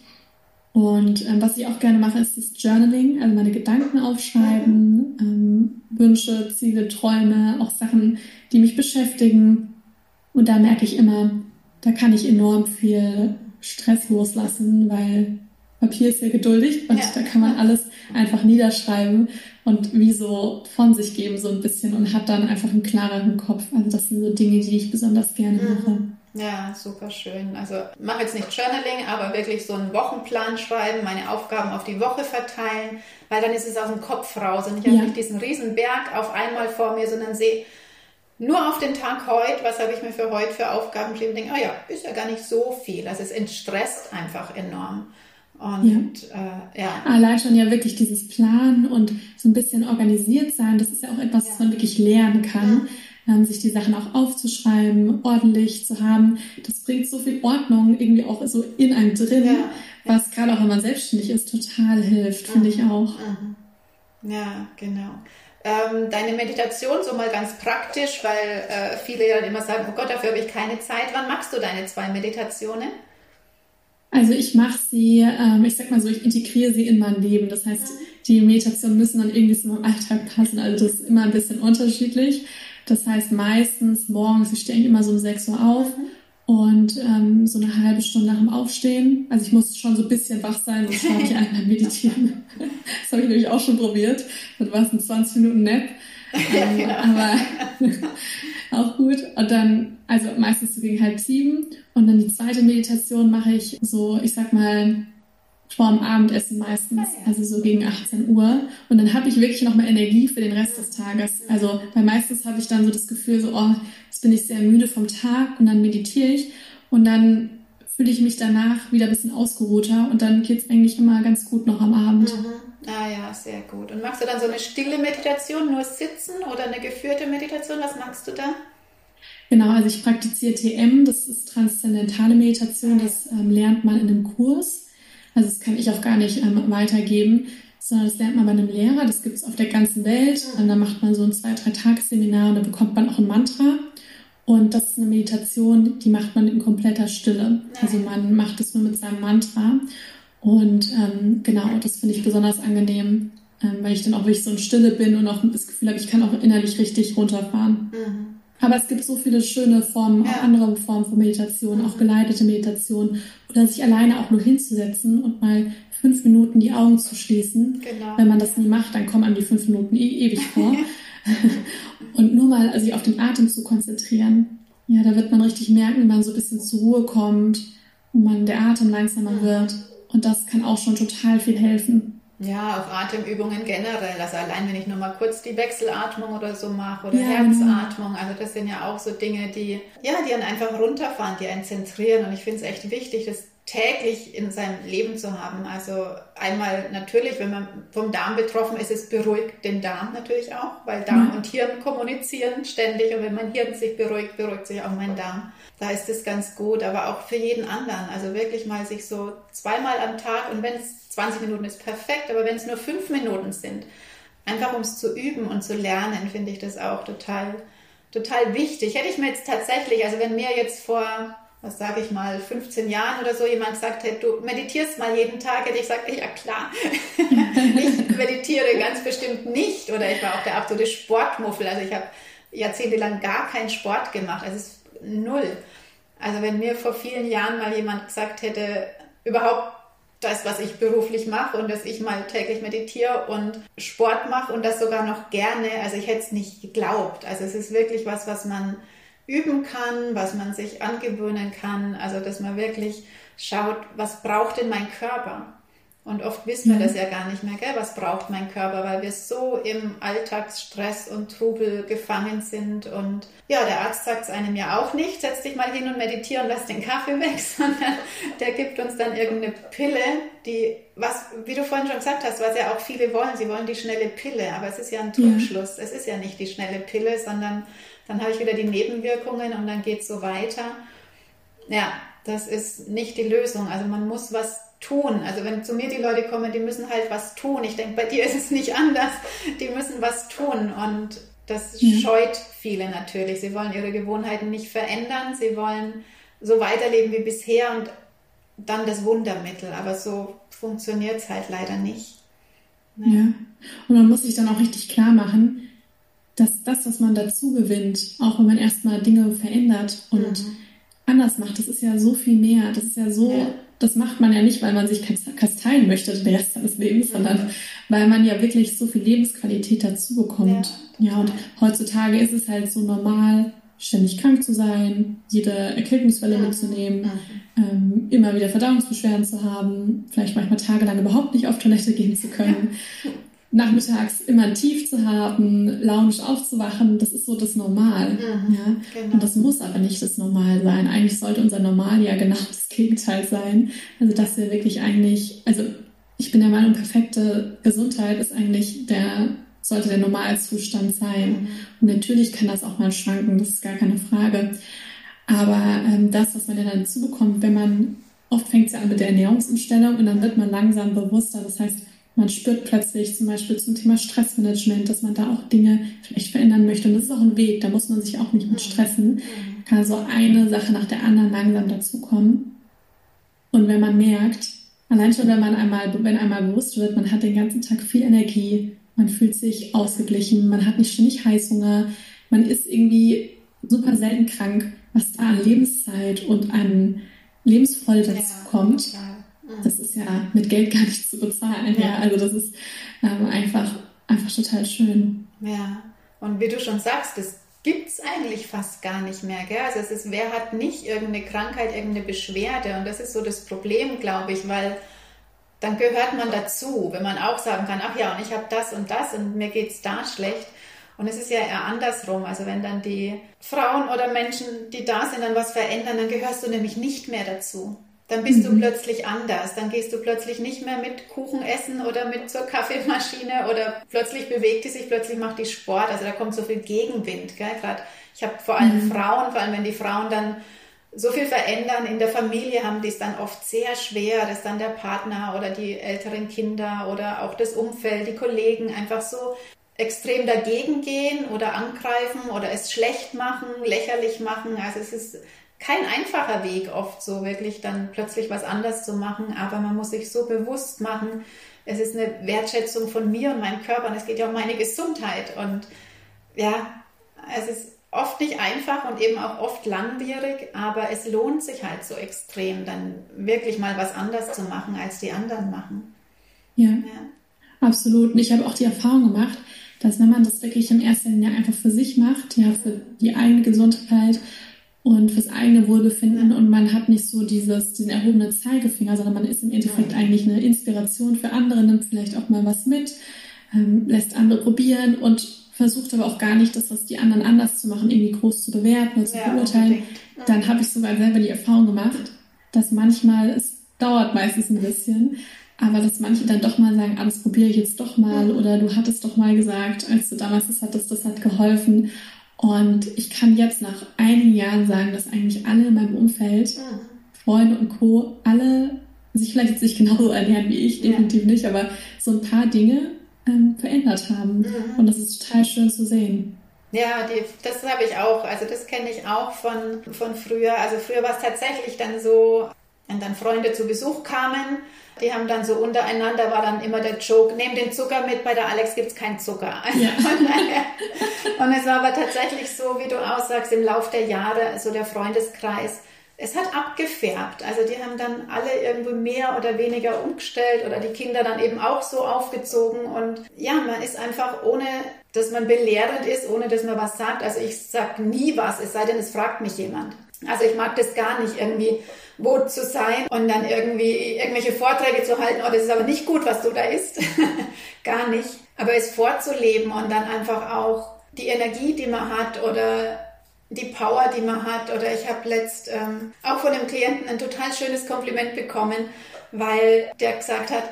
Speaker 2: Und ähm, was ich auch gerne mache, ist das Journaling, also meine Gedanken aufschreiben, ähm, Wünsche, Ziele, Träume, auch Sachen, die mich beschäftigen. Und da merke ich immer, da kann ich enorm viel Stress loslassen, weil Papier ist sehr geduldig und ja. da kann man alles einfach niederschreiben und wie so von sich geben so ein bisschen und hat dann einfach einen klareren Kopf. Also das sind so Dinge, die ich besonders gerne mhm. mache.
Speaker 1: Ja, super schön. Also mache jetzt nicht Journaling, aber wirklich so einen Wochenplan schreiben, meine Aufgaben auf die Woche verteilen, weil dann ist es aus dem Kopf raus und ich habe nicht diesen riesen Berg auf einmal vor mir, sondern sehe nur auf den Tag heute, was habe ich mir für heute für Aufgaben geschrieben, und denke, oh ja, ist ja gar nicht so viel. Also es entstresst einfach enorm.
Speaker 2: Und ja. Äh, ja. Allein schon ja wirklich dieses Planen und so ein bisschen organisiert sein, das ist ja auch etwas, ja. was man wirklich lernen kann. Ja. Ähm, sich die Sachen auch aufzuschreiben, ordentlich zu haben. Das bringt so viel Ordnung irgendwie auch so in einem drin, was gerade auch wenn man selbstständig ist, total hilft, finde ich auch.
Speaker 1: Mhm. Ja, genau. Ähm, deine Meditation so mal ganz praktisch, weil äh, viele ja immer sagen, oh Gott, dafür habe ich keine Zeit. Wann machst du deine zwei Meditationen?
Speaker 2: Also ich mache sie, ähm, ich sag mal so, ich integriere sie in mein Leben. Das heißt, die Meditationen müssen dann irgendwie zu meinem Alltag passen. Also das ist immer ein bisschen unterschiedlich. Das heißt, meistens morgens, ich stehe immer so um 6 Uhr auf und ähm, so eine halbe Stunde nach dem Aufstehen. Also ich muss schon so ein bisschen wach sein, sonst schlafe ich einmal meditieren. das habe ich nämlich auch schon probiert. Das war es ein 20 Minuten Nap. Ähm, ja, aber auch gut. Und dann, also meistens so gegen halb sieben. Und dann die zweite Meditation mache ich so, ich sag mal, vor dem Abendessen meistens, ah, also so gegen 18 Uhr. Und dann habe ich wirklich nochmal Energie für den Rest des Tages. Also, weil meistens habe ich dann so das Gefühl, so, oh, jetzt bin ich sehr müde vom Tag und dann meditiere ich und dann fühle ich mich danach wieder ein bisschen ausgeruhter und dann geht es eigentlich immer ganz gut noch am Abend. Mhm.
Speaker 1: Ah ja, sehr gut. Und machst du dann so eine stille Meditation, nur sitzen oder eine geführte Meditation? Was machst du da?
Speaker 2: Genau, also ich praktiziere TM, das ist transzendentale Meditation, das ähm, lernt man in einem Kurs. Also das kann ich auch gar nicht ähm, weitergeben, sondern das lernt man bei einem Lehrer, das gibt es auf der ganzen Welt. Und dann macht man so ein zwei, drei Tagesseminar und da bekommt man auch ein Mantra. Und das ist eine Meditation, die macht man in kompletter Stille. Also man macht es nur mit seinem Mantra. Und ähm, genau, das finde ich besonders angenehm, ähm, weil ich dann auch wirklich so in Stille bin und auch das Gefühl habe, ich kann auch innerlich richtig runterfahren. Mhm. Aber es gibt so viele schöne Formen, auch andere Formen von Meditation, auch geleitete Meditation oder sich alleine auch nur hinzusetzen und mal fünf Minuten die Augen zu schließen. Genau. Wenn man das nie macht, dann kommen einem die fünf Minuten e ewig vor. und nur mal also sich auf den Atem zu konzentrieren. Ja, da wird man richtig merken, wie man so ein bisschen zur Ruhe kommt und man der Atem langsamer wird. Und das kann auch schon total viel helfen.
Speaker 1: Ja, auch Atemübungen generell. Also allein, wenn ich nur mal kurz die Wechselatmung oder so mache oder ja, Herzatmung. Genau. Also das sind ja auch so Dinge, die, ja, die einen einfach runterfahren, die einen zentrieren. Und ich finde es echt wichtig, das täglich in seinem Leben zu haben. Also einmal natürlich, wenn man vom Darm betroffen ist, es beruhigt den Darm natürlich auch, weil Darm mhm. und Hirn kommunizieren ständig und wenn mein Hirn sich beruhigt, beruhigt sich auch mein Darm. Da ist es ganz gut, aber auch für jeden anderen. Also wirklich mal sich so zweimal am Tag und wenn es 20 Minuten ist perfekt, aber wenn es nur fünf Minuten sind, einfach um es zu üben und zu lernen, finde ich das auch total, total wichtig. Hätte ich mir jetzt tatsächlich, also wenn mir jetzt vor was sage ich mal, 15 Jahren oder so jemand gesagt hätte, du meditierst mal jeden Tag, hätte ich gesagt, ja klar, ich meditiere ganz bestimmt nicht. Oder ich war auch der absolute Sportmuffel. Also ich habe jahrzehntelang gar keinen Sport gemacht. Also es null. Also wenn mir vor vielen Jahren mal jemand gesagt hätte, überhaupt das, was ich beruflich mache und dass ich mal täglich meditiere und Sport mache und das sogar noch gerne, also ich hätte es nicht geglaubt. Also es ist wirklich was, was man üben kann, was man sich angewöhnen kann. Also, dass man wirklich schaut, was braucht denn mein Körper? Und oft wissen wir mhm. das ja gar nicht mehr, gell? was braucht mein Körper, weil wir so im Alltagsstress und Trubel gefangen sind. Und ja, der Arzt sagt es einem ja auch nicht, setz dich mal hin und meditiere und lass den Kaffee weg, sondern der gibt uns dann irgendeine Pille, die, was, wie du vorhin schon gesagt hast, was ja auch viele wollen, sie wollen die schnelle Pille, aber es ist ja ein Trugschluss. Ja. Es ist ja nicht die schnelle Pille, sondern dann habe ich wieder die Nebenwirkungen und dann geht es so weiter. Ja, das ist nicht die Lösung. Also man muss was tun. Also wenn zu mir die Leute kommen, die müssen halt was tun. Ich denke, bei dir ist es nicht anders. Die müssen was tun und das ja. scheut viele natürlich. Sie wollen ihre Gewohnheiten nicht verändern. Sie wollen so weiterleben wie bisher und dann das Wundermittel. Aber so funktioniert es halt leider nicht.
Speaker 2: Ja. ja. Und man muss sich dann auch richtig klar machen, dass das, was man dazu gewinnt, auch wenn man erstmal Dinge verändert und mhm. anders macht, das ist ja so viel mehr. Das ist ja so, ja. Das macht man ja nicht, weil man sich kasteien möchte den Rest seines Lebens, sondern weil man ja wirklich so viel Lebensqualität dazu bekommt. Ja, ja, und heutzutage ist es halt so normal, ständig krank zu sein, jede Erkältungswelle mhm. mitzunehmen, ähm, immer wieder Verdauungsbeschwerden zu haben, vielleicht manchmal tagelang überhaupt nicht auf Toilette gehen zu können, nachmittags immer ein Tief zu haben, launisch aufzuwachen, das ist so das Normal. Mhm. Ja? Genau. Und das muss aber nicht das Normal sein. Eigentlich sollte unser Normal ja genau das Gegenteil sein. Also dass wir wirklich eigentlich, also ich bin der Meinung, perfekte Gesundheit ist eigentlich der sollte der Normalzustand sein. Mhm. Und natürlich kann das auch mal schwanken, das ist gar keine Frage. Aber ähm, das, was man ja dann dazu bekommt, wenn man, oft fängt es ja an mit der Ernährungsumstellung und dann wird man langsam bewusster. Das heißt, man spürt plötzlich zum Beispiel zum Thema Stressmanagement, dass man da auch Dinge vielleicht verändern möchte. Und das ist auch ein Weg, da muss man sich auch nicht mit stressen. Mhm. Kann so eine Sache nach der anderen langsam dazukommen. Und wenn man merkt, allein schon, wenn man einmal, wenn einmal bewusst wird, man hat den ganzen Tag viel Energie, man fühlt sich ausgeglichen, man hat nicht ständig Heißhunger, man ist irgendwie super selten krank, was da an Lebenszeit und an Lebensfreude dazu ja, kommt. Mhm. Das ist ja mit Geld gar nicht zu bezahlen. Ja. ja. Also das ist ähm, einfach, einfach total schön.
Speaker 1: Ja, und wie du schon sagst, das gibt es eigentlich fast gar nicht mehr. Gell? Also es ist, wer hat nicht irgendeine Krankheit, irgendeine Beschwerde? Und das ist so das Problem, glaube ich, weil dann gehört man dazu, wenn man auch sagen kann, ach ja, und ich habe das und das und mir geht es da schlecht. Und es ist ja eher andersrum. Also wenn dann die Frauen oder Menschen, die da sind, dann was verändern, dann gehörst du nämlich nicht mehr dazu. Dann bist mhm. du plötzlich anders. Dann gehst du plötzlich nicht mehr mit Kuchen essen oder mit zur Kaffeemaschine oder plötzlich bewegt die sich, plötzlich macht die Sport. Also da kommt so viel Gegenwind. Gell? Gerade ich habe vor allem mhm. Frauen, vor allem wenn die Frauen dann so viel verändern in der Familie, haben die es dann oft sehr schwer, dass dann der Partner oder die älteren Kinder oder auch das Umfeld, die Kollegen einfach so extrem dagegen gehen oder angreifen oder es schlecht machen, lächerlich machen. Also es ist kein einfacher Weg oft so wirklich dann plötzlich was anders zu machen, aber man muss sich so bewusst machen, es ist eine Wertschätzung von mir und meinem Körper und es geht ja um meine Gesundheit und ja, es ist oft nicht einfach und eben auch oft langwierig, aber es lohnt sich halt so extrem, dann wirklich mal was anders zu machen, als die anderen machen.
Speaker 2: Ja, ja. absolut. Und ich habe auch die Erfahrung gemacht, dass wenn man das wirklich im ersten Jahr einfach für sich macht, ja, für die eigene Gesundheit und fürs eigene Wohlbefinden und man hat nicht so dieses, diesen erhobenen Zeigefinger, sondern man ist im Endeffekt eigentlich eine Inspiration für andere, nimmt vielleicht auch mal was mit, ähm, lässt andere probieren und versucht aber auch gar nicht, dass das die anderen anders zu machen, irgendwie groß zu bewerten oder zu ja, beurteilen. Ja. Dann habe ich sogar selber die Erfahrung gemacht, dass manchmal, es dauert meistens ein bisschen, aber dass manche dann doch mal sagen, ah, das probiere ich jetzt doch mal oder du hattest doch mal gesagt, als du damals das hattest, das hat geholfen. Und ich kann jetzt nach einigen Jahren sagen, dass eigentlich alle in meinem Umfeld, Freunde und Co., alle sich vielleicht jetzt nicht genauso ernähren wie ich, definitiv ja. nicht, aber so ein paar Dinge ähm, verändert haben. Mhm. Und das ist total schön zu sehen.
Speaker 1: Ja, die, das habe ich auch. Also das kenne ich auch von, von früher. Also früher war es tatsächlich dann so, wenn dann Freunde zu Besuch kamen, die haben dann so untereinander, war dann immer der Joke, nehmt den Zucker mit, bei der Alex gibt es keinen Zucker. Ja. und es war aber tatsächlich so, wie du aussagst, im Lauf der Jahre, so der Freundeskreis, es hat abgefärbt. Also die haben dann alle irgendwo mehr oder weniger umgestellt oder die Kinder dann eben auch so aufgezogen. Und ja, man ist einfach ohne, dass man belehrend ist, ohne dass man was sagt. Also ich sage nie was, es sei denn, es fragt mich jemand. Also ich mag das gar nicht, irgendwie wo zu sein und dann irgendwie irgendwelche Vorträge zu halten, oh, das ist aber nicht gut, was du da isst. gar nicht. Aber es vorzuleben und dann einfach auch die Energie, die man hat oder die Power, die man hat. Oder ich habe letzt ähm, auch von einem Klienten ein total schönes Kompliment bekommen, weil der gesagt hat,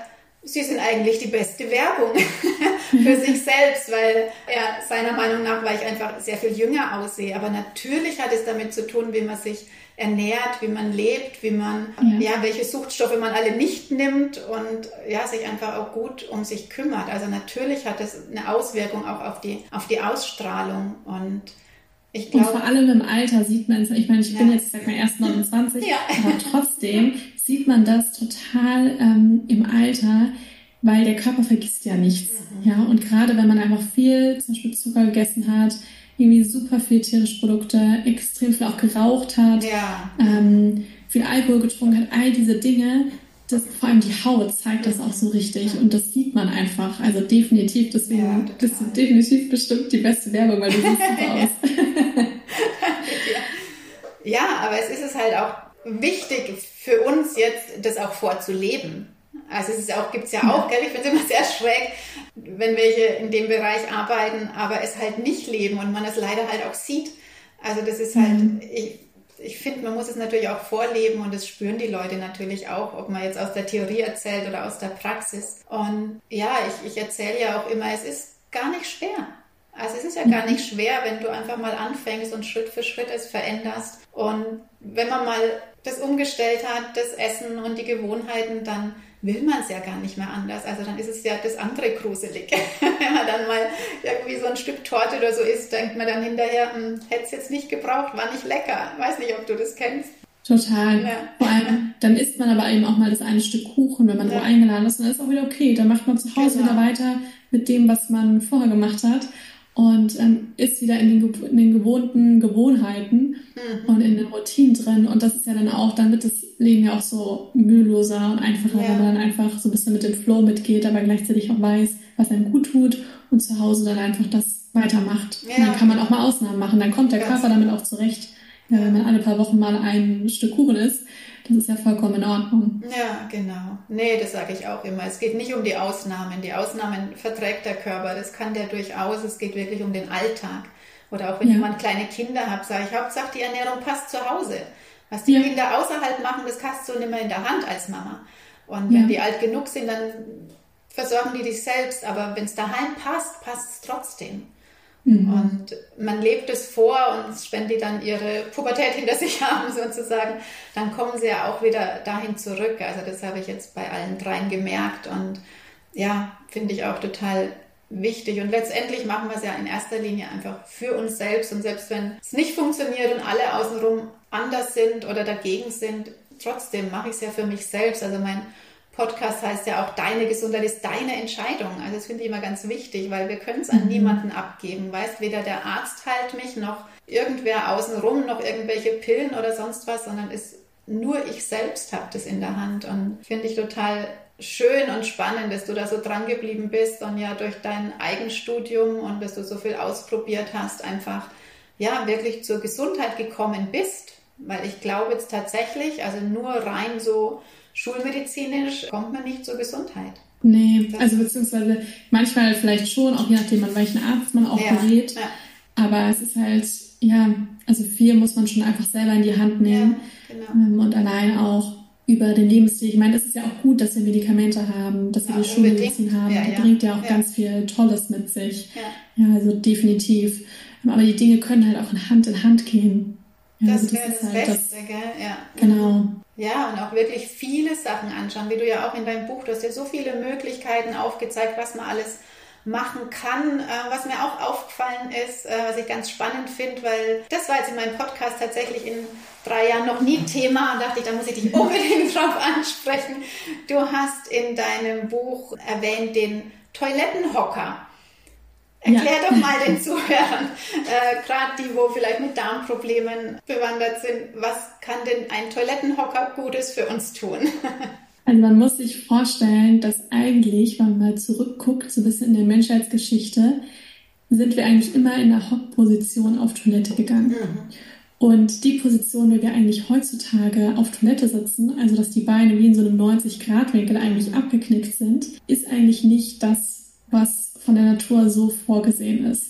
Speaker 1: Sie sind eigentlich die beste Werbung für sich selbst, weil er seiner Meinung nach, weil ich einfach sehr viel jünger aussehe. Aber natürlich hat es damit zu tun, wie man sich ernährt, wie man lebt, wie man, ja. ja, welche Suchtstoffe man alle nicht nimmt und ja, sich einfach auch gut um sich kümmert. Also natürlich hat es eine Auswirkung auch auf die, auf die Ausstrahlung und
Speaker 2: ich glaub, und vor allem im Alter sieht man es, ich meine, ich ja. bin jetzt, sag mal, erst 29, ja. aber trotzdem sieht man das total ähm, im Alter, weil der Körper vergisst ja nichts. Mhm. Ja, und gerade wenn man einfach viel, zum Beispiel Zucker gegessen hat, irgendwie super viel tierische Produkte, extrem viel auch geraucht hat, ja. ähm, viel Alkohol getrunken hat, all diese Dinge, das, vor allem die Haut zeigt das auch so richtig und das sieht man einfach. Also definitiv, deswegen ja, bist du definitiv bestimmt die beste Werbung, weil du siehst super aus.
Speaker 1: Ja, aber es ist es halt auch wichtig für uns jetzt, das auch vorzuleben. Also es ist auch, gibt's ja auch, gell? ich finde es immer sehr schräg, wenn welche in dem Bereich arbeiten, aber es halt nicht leben und man es leider halt auch sieht. Also das ist halt, mhm. ich, ich finde, man muss es natürlich auch vorleben und das spüren die Leute natürlich auch, ob man jetzt aus der Theorie erzählt oder aus der Praxis. Und ja, ich, ich erzähle ja auch immer, es ist gar nicht schwer. Also es ist ja gar nicht schwer, wenn du einfach mal anfängst und Schritt für Schritt es veränderst. Und wenn man mal das umgestellt hat, das Essen und die Gewohnheiten, dann will man es ja gar nicht mehr anders. Also dann ist es ja das andere Gruselige. Wenn man dann mal irgendwie so ein Stück Torte oder so isst, denkt man dann hinterher, hm, hätte es jetzt nicht gebraucht, war nicht lecker. Weiß nicht, ob du das kennst.
Speaker 2: Total. Ja. Vor allem, dann isst man aber eben auch mal das eine Stück Kuchen, wenn man ja. wo eingeladen ist, und dann ist auch wieder okay. Dann macht man zu Hause genau. wieder weiter mit dem, was man vorher gemacht hat und ähm, ist wieder in den, in den gewohnten Gewohnheiten mhm. und in den Routinen drin. Und das ist ja dann auch, dann wird das Leben ja auch so müheloser und einfacher, ja. wenn man dann einfach so ein bisschen mit dem Flow mitgeht, aber gleichzeitig auch weiß, was einem gut tut und zu Hause dann einfach das weitermacht. Ja. Und dann kann man auch mal Ausnahmen machen. Dann kommt der Körper damit auch zurecht. Ja, wenn man alle paar Wochen mal ein Stück Kuchen isst, das ist ja vollkommen in Ordnung.
Speaker 1: Ja, genau. Nee, das sage ich auch immer. Es geht nicht um die Ausnahmen. Die Ausnahmen verträgt der Körper. Das kann der durchaus. Es geht wirklich um den Alltag. Oder auch wenn ja. jemand kleine Kinder hat, sage ich, Hauptsache die Ernährung passt zu Hause. Was die ja. Kinder außerhalb machen, das hast du nicht mehr in der Hand als Mama. Und wenn die alt genug sind, dann versorgen die dich selbst. Aber wenn es daheim passt, passt es trotzdem. Mhm. Und man lebt es vor und wenn die dann ihre Pubertät hinter sich haben sozusagen, dann kommen sie ja auch wieder dahin zurück. Also das habe ich jetzt bei allen dreien gemerkt und ja, finde ich auch total wichtig. Und letztendlich machen wir es ja in erster Linie einfach für uns selbst. Und selbst wenn es nicht funktioniert und alle außenrum anders sind oder dagegen sind, trotzdem mache ich es ja für mich selbst. Also mein Podcast heißt ja auch, deine Gesundheit ist deine Entscheidung. Also das finde ich immer ganz wichtig, weil wir können es an mhm. niemanden abgeben. Weißt, weder der Arzt heilt mich, noch irgendwer außenrum, noch irgendwelche Pillen oder sonst was, sondern es nur ich selbst habe das in der Hand. Und finde ich total schön und spannend, dass du da so dran geblieben bist und ja durch dein Eigenstudium und dass du so viel ausprobiert hast, einfach ja wirklich zur Gesundheit gekommen bist. Weil ich glaube jetzt tatsächlich, also nur rein so schulmedizinisch kommt man nicht zur Gesundheit.
Speaker 2: Nee, also beziehungsweise manchmal vielleicht schon, auch je nachdem, an welchen Arzt man auch ja, berät. Ja. Aber es ist halt, ja, also viel muss man schon einfach selber in die Hand nehmen. Ja, genau. Ähm, und allein auch über den Lebensstil. Ich meine, es ist ja auch gut, dass wir Medikamente haben, dass wir die Schulmedizin haben. Ja, die bringt ja auch ganz viel Tolles mit sich. Ja. also definitiv. Aber die Dinge können halt auch in Hand in Hand gehen.
Speaker 1: das das wäre das, halt Beste, das, gell? Ja.
Speaker 2: Genau.
Speaker 1: Ja, und auch wirklich viele Sachen anschauen, wie du ja auch in deinem Buch, du hast ja so viele Möglichkeiten aufgezeigt, was man alles machen kann. Äh, was mir auch aufgefallen ist, äh, was ich ganz spannend finde, weil das war jetzt in meinem Podcast tatsächlich in drei Jahren noch nie Thema und dachte ich, da muss ich dich unbedingt drauf ansprechen. Du hast in deinem Buch erwähnt den Toilettenhocker. Erklär ja. doch mal den Zuhörern, äh, gerade die, wo vielleicht mit Darmproblemen bewandert sind, was kann denn ein Toilettenhocker Gutes für uns tun?
Speaker 2: Also man muss sich vorstellen, dass eigentlich, wenn man mal zurückguckt, so ein bisschen in der Menschheitsgeschichte, sind wir eigentlich immer in der Hockposition auf Toilette gegangen. Mhm. Und die Position, wie wir eigentlich heutzutage auf Toilette sitzen, also dass die Beine wie in so einem 90-Grad-Winkel eigentlich abgeknickt sind, ist eigentlich nicht das, was von der Natur so vorgesehen ist.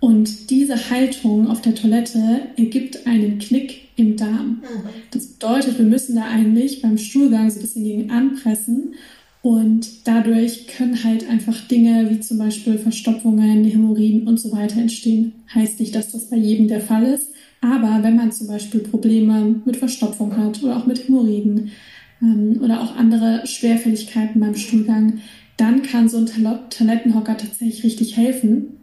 Speaker 2: Und diese Haltung auf der Toilette ergibt einen Knick im Darm. Mhm. Das bedeutet, wir müssen da eigentlich beim Stuhlgang so ein bisschen gegen anpressen und dadurch können halt einfach Dinge wie zum Beispiel Verstopfungen, Hämorrhoiden und so weiter entstehen. Heißt nicht, dass das bei jedem der Fall ist, aber wenn man zum Beispiel Probleme mit Verstopfung hat oder auch mit Hämorrhoiden ähm, oder auch andere Schwerfälligkeiten beim Stuhlgang, dann kann so ein Toilettenhocker tatsächlich richtig helfen,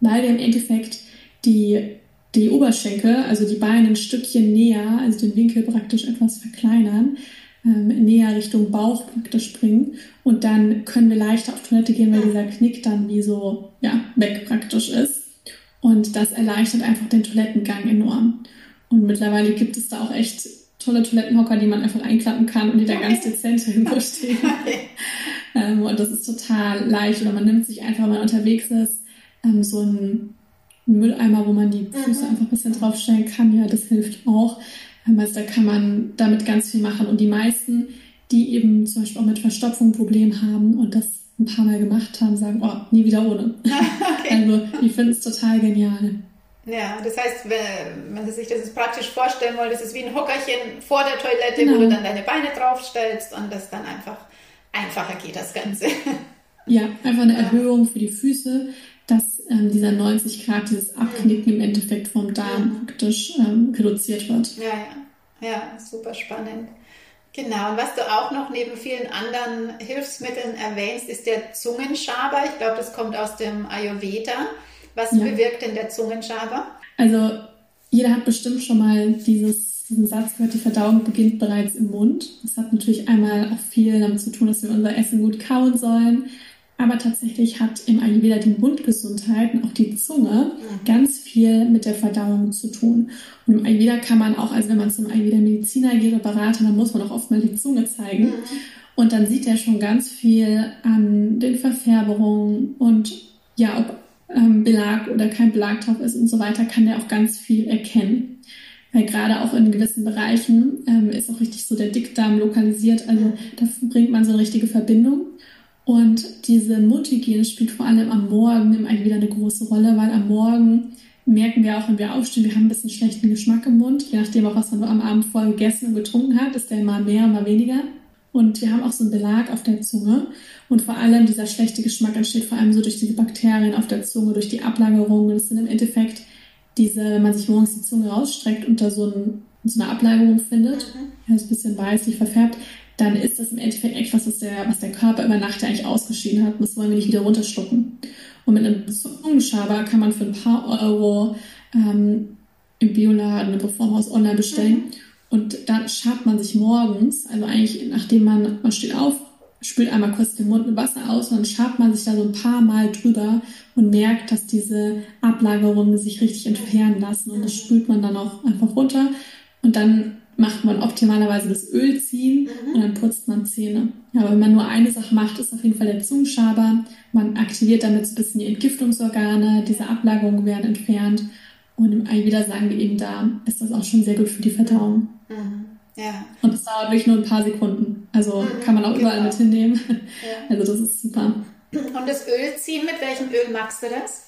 Speaker 2: weil wir im Endeffekt die, die Oberschenkel, also die Beine ein Stückchen näher, also den Winkel praktisch etwas verkleinern, ähm, näher Richtung Bauch praktisch bringen und dann können wir leichter auf Toilette gehen, weil dieser Knick dann wie so ja, weg praktisch ist. Und das erleichtert einfach den Toilettengang enorm. Und mittlerweile gibt es da auch echt tolle Toilettenhocker, die man einfach einklappen kann und die da ganz dezent irgendwo stehen. ähm, und das ist total leicht. Oder man nimmt sich einfach, wenn man unterwegs ist, ähm, so ein einen Mülleimer, wo man die Füße mhm. einfach ein bisschen draufstellen kann. Ja, das hilft auch. Also da kann man damit ganz viel machen. Und die meisten, die eben zum Beispiel auch mit Verstopfung ein Problem haben und das ein paar Mal gemacht haben, sagen, oh, nie wieder ohne. okay. Also ich finde es total genial.
Speaker 1: Ja, das heißt, wenn, Sie sich das jetzt praktisch vorstellen wollen, das ist wie ein Hockerchen vor der Toilette, genau. wo du dann deine Beine draufstellst und das dann einfach einfacher geht, das Ganze.
Speaker 2: Ja, einfach eine ja. Erhöhung für die Füße, dass ähm, dieser 90 Grad, dieses Abknicken im Endeffekt vom Darm praktisch ähm, reduziert wird.
Speaker 1: Ja, ja, ja, super spannend. Genau, und was du auch noch neben vielen anderen Hilfsmitteln erwähnst, ist der Zungenschaber. Ich glaube, das kommt aus dem Ayurveda. Was ja. bewirkt denn der Zungenschaber?
Speaker 2: Also, jeder hat bestimmt schon mal dieses, diesen Satz gehört, die Verdauung beginnt bereits im Mund. Das hat natürlich einmal auch viel damit zu tun, dass wir unser Essen gut kauen sollen. Aber tatsächlich hat im Ayurveda die Mundgesundheit und auch die Zunge mhm. ganz viel mit der Verdauung zu tun. Und im Ayurveda kann man auch, also wenn man zum Ayurveda-Mediziner geht oder Berater, dann muss man auch oft mal die Zunge zeigen. Mhm. Und dann sieht er schon ganz viel an den Verfärbungen und ja, ob ähm, Belag oder kein Belag drauf ist und so weiter, kann der auch ganz viel erkennen. Weil gerade auch in gewissen Bereichen ähm, ist auch richtig so der Dickdarm lokalisiert. Also da bringt man so eine richtige Verbindung. Und diese Mundhygiene spielt vor allem am Morgen im eigentlich wieder eine große Rolle, weil am Morgen merken wir auch, wenn wir aufstehen, wir haben ein bisschen schlechten Geschmack im Mund. Je nachdem auch, was man am Abend vorher gegessen und getrunken hat, ist der mal mehr, mal weniger. Und wir haben auch so einen Belag auf der Zunge. Und vor allem dieser schlechte Geschmack entsteht vor allem so durch diese Bakterien auf der Zunge, durch die Ablagerung. Das sind im Endeffekt diese, wenn man sich morgens die Zunge rausstreckt und da so, ein, so eine Ablagerung findet, mhm. ja, ist ein bisschen weißlich verfärbt, dann ist das im Endeffekt etwas, was der, was der Körper über Nacht eigentlich ausgeschieden hat. Und das wollen wir nicht wieder runterschlucken. Und mit einem Zungenschaber kann man für ein paar Euro ähm, im Bioladen, im Reformhaus online bestellen. Mhm. Und dann schabt man sich morgens, also eigentlich nachdem man, man steht auf, spült einmal kurz den Mund mit Wasser aus und dann schabt man sich da so ein paar Mal drüber und merkt, dass diese Ablagerungen sich richtig entfernen lassen. Und das spült man dann auch einfach runter. Und dann macht man optimalerweise das Öl ziehen mhm. und dann putzt man Zähne. Aber wenn man nur eine Sache macht, ist auf jeden Fall der Zungenschaber. Man aktiviert damit so ein bisschen die Entgiftungsorgane, diese Ablagerungen werden entfernt. Und im Ayurveda sagen wir eben, da ist das auch schon sehr gut für die Verdauung. Mhm. Ja. Und es dauert wirklich nur ein paar Sekunden. Also mhm, kann man auch genau. überall mit hinnehmen. Ja. Also das ist super.
Speaker 1: Und das Öl ziehen, mit welchem Öl magst du das?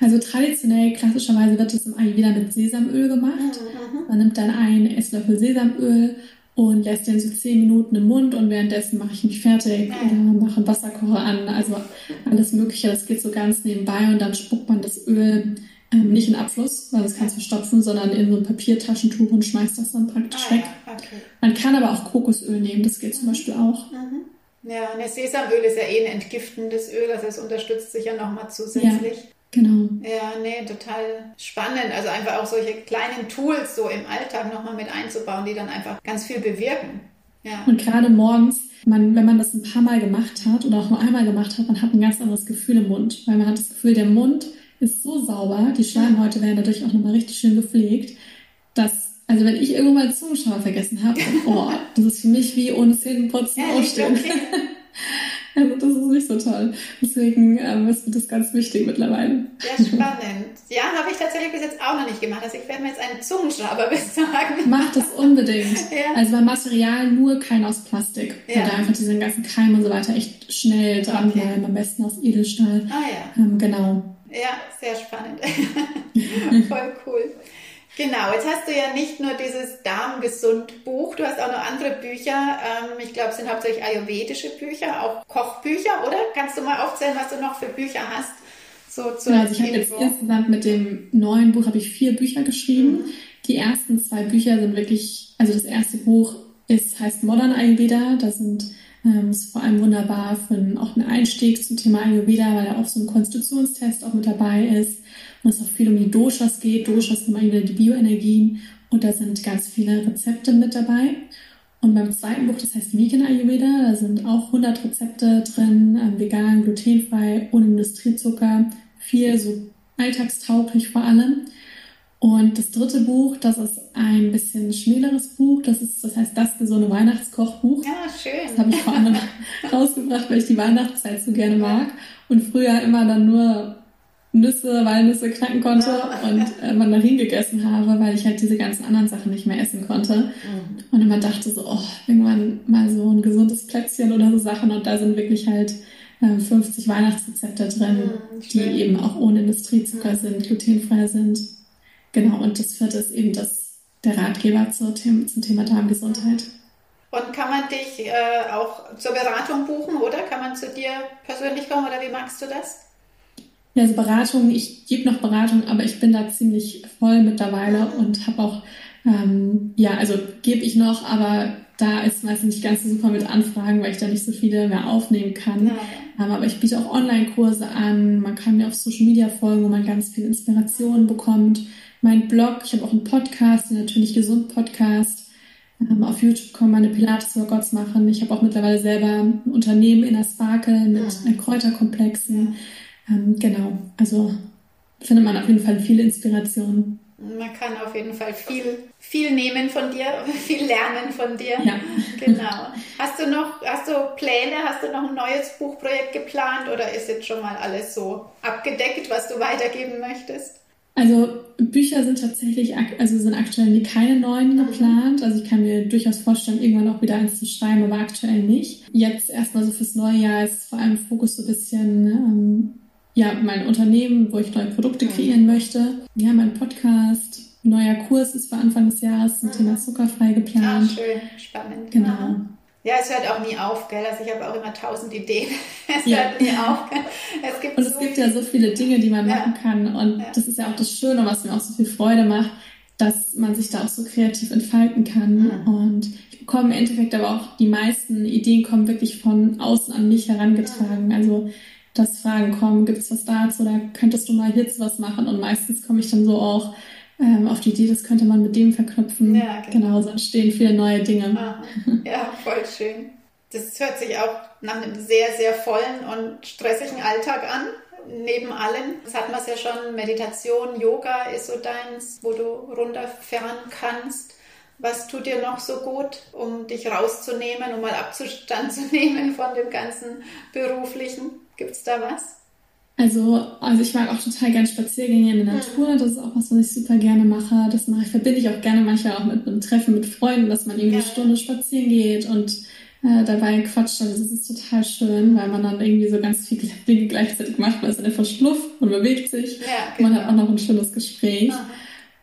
Speaker 2: Also traditionell, klassischerweise wird das im Ayurveda mit Sesamöl gemacht. Mhm, mhm, man nimmt dann einen Esslöffel Sesamöl und lässt den so zehn Minuten im Mund und währenddessen mache ich mich fertig oder mache einen Wasserkocher an. Also alles Mögliche, das geht so ganz nebenbei und dann spuckt man das Öl ähm, nicht in Abfluss, weil das kannst du verstopfen, sondern in so ein Papiertaschentuch und schmeißt das dann praktisch ah, weg. Ja, okay. Man kann aber auch Kokosöl nehmen, das geht zum mhm. Beispiel auch.
Speaker 1: Mhm. Ja, ne, Sesamöl ist ja eh ein entgiftendes Öl, also es unterstützt sich ja nochmal zusätzlich. Ja.
Speaker 2: Genau.
Speaker 1: Ja, nee, total spannend. Also einfach auch solche kleinen Tools so im Alltag nochmal mit einzubauen, die dann einfach ganz viel bewirken. Ja.
Speaker 2: Und gerade morgens, man, wenn man das ein paar Mal gemacht hat oder auch nur einmal gemacht hat, man hat ein ganz anderes Gefühl im Mund. Weil man hat das Gefühl, der Mund ist so sauber, die Schleimhäute werden dadurch auch nochmal richtig schön gepflegt, dass, also wenn ich irgendwann mal Zungenschauer vergessen habe, oh, das ist für mich wie ohne Zähneputzen ja, aufstehen. Okay. Also das ist nicht so toll. Deswegen ähm, ist mir das ganz wichtig mittlerweile.
Speaker 1: Ja, spannend. Ja, habe ich tatsächlich bis jetzt auch noch nicht gemacht. Also ich werde mir jetzt einen Zungenschrauber besorgen.
Speaker 2: Mach das unbedingt. ja. Also beim Material nur kein aus Plastik. Ja. Weil da einfach diesen ganzen Keim und so weiter echt schnell dran okay. bleiben. Am besten aus Edelstahl.
Speaker 1: Ah ja.
Speaker 2: Ähm, genau.
Speaker 1: Ja, sehr spannend. Voll cool. Genau, jetzt hast du ja nicht nur dieses Darmgesund-Buch, du hast auch noch andere Bücher. Ähm, ich glaube, es sind hauptsächlich ayurvedische Bücher, auch Kochbücher, oder? Kannst du mal aufzählen, was du noch für Bücher hast?
Speaker 2: So zu ja, also ich habe jetzt insgesamt mit dem neuen Buch habe ich vier Bücher geschrieben. Mhm. Die ersten zwei Bücher sind wirklich, also das erste Buch ist, heißt Modern Ayurveda. Da sind ähm, ist vor allem wunderbar für einen, auch einen Einstieg zum Thema Ayurveda, weil da auch so ein Konstitutionstest auch mit dabei ist und es auch viel um die Doshas geht. Doshas sind immer wieder die Bioenergien und da sind ganz viele Rezepte mit dabei. Und beim zweiten Buch, das heißt Vegan Ayurveda, da sind auch 100 Rezepte drin, ähm, vegan, glutenfrei, ohne Industriezucker, viel so alltagstauglich vor allem. Und das dritte Buch, das ist ein bisschen schmäleres Buch. Das ist, das heißt, das gesunde Weihnachtskochbuch.
Speaker 1: Ja, schön.
Speaker 2: Das habe ich vor allem rausgebracht, weil ich die Weihnachtszeit so gerne mag. Und früher immer dann nur Nüsse, Walnüsse knacken konnte ja. und äh, Mandarinen gegessen habe, weil ich halt diese ganzen anderen Sachen nicht mehr essen konnte. Mhm. Und immer dachte so, oh, irgendwann mal so ein gesundes Plätzchen oder so Sachen und da sind wirklich halt äh, 50 Weihnachtsrezepte drin, mhm, die eben auch ohne Industriezucker mhm. sind, glutenfrei sind. Genau, und das vierte ist eben das, der Ratgeber zur, zum Thema Darmgesundheit.
Speaker 1: Und kann man dich äh, auch zur Beratung buchen, oder? Kann man zu dir persönlich kommen oder wie magst du das?
Speaker 2: Ja, also Beratung, ich gebe noch Beratung, aber ich bin da ziemlich voll mittlerweile und habe auch, ähm, ja, also gebe ich noch, aber da ist meistens nicht ganz so super mit Anfragen, weil ich da nicht so viele mehr aufnehmen kann. Ja. Ähm, aber ich biete auch Online-Kurse an, man kann mir auf Social Media folgen, wo man ganz viel Inspiration bekommt. Mein Blog, ich habe auch einen Podcast, den natürlich gesund Podcast. Ähm, auf YouTube kann man eine Pilates-Workouts machen. Ich habe auch mittlerweile selber ein Unternehmen in der Sparkle mit ja. Kräuterkomplexen. Ähm, genau, also findet man auf jeden Fall viele Inspirationen.
Speaker 1: Man kann auf jeden Fall viel, viel nehmen von dir, viel lernen von dir.
Speaker 2: Ja.
Speaker 1: Genau. Hast du noch, hast du Pläne, hast du noch ein neues Buchprojekt geplant oder ist jetzt schon mal alles so abgedeckt, was du weitergeben möchtest?
Speaker 2: Also Bücher sind tatsächlich, also sind aktuell keine neuen mhm. geplant. Also ich kann mir durchaus vorstellen, irgendwann auch wieder eins zu schreiben, aber aktuell nicht. Jetzt erstmal so fürs neue Jahr ist vor allem Fokus so ein bisschen ähm, ja, mein Unternehmen, wo ich neue Produkte kreieren möchte. Ja, mein Podcast. Neuer Kurs ist für Anfang des Jahres zum Thema zuckerfrei geplant.
Speaker 1: Ah, schön, spannend.
Speaker 2: Genau.
Speaker 1: Ja, es hört auch nie auf, gell? Also ich habe auch immer tausend Ideen. Es ja. hört nie auf.
Speaker 2: Es gibt und es so gibt ja so viele Dinge, die man ja. machen kann. Und ja. das ist ja auch das Schöne, was mir auch so viel Freude macht, dass man sich da auch so kreativ entfalten kann. Mhm. Und ich bekomme im Endeffekt aber auch die meisten Ideen kommen wirklich von außen an mich herangetragen. Mhm. Also dass Fragen kommen, gibt es was dazu oder könntest du mal hierzu was machen? Und meistens komme ich dann so auch ähm, auf die Idee, das könnte man mit dem verknüpfen. Ja, genau. genau, so entstehen viele neue Dinge.
Speaker 1: Aha. Ja, voll schön. Das hört sich auch nach einem sehr, sehr vollen und stressigen Alltag an. Neben allem, das hat man es ja schon, Meditation, Yoga ist so deins, wo du runterfahren kannst. Was tut dir noch so gut, um dich rauszunehmen, um mal Abzustand zu nehmen von dem ganzen Beruflichen? Gibt es da was?
Speaker 2: Also, also ich mag auch total gerne Spaziergänge in der hm. Natur. Das ist auch was, was ich super gerne mache. Das mache ich, verbinde ich auch gerne manchmal auch mit einem Treffen mit Freunden, dass man irgendwie ja. eine Stunde spazieren geht und äh, dabei quatscht. Also das ist total schön, weil man dann irgendwie so ganz viele Dinge gleichzeitig macht. Man ist einfach schlufft und bewegt sich. Ja, genau. Man hat auch noch ein schönes Gespräch. Aha.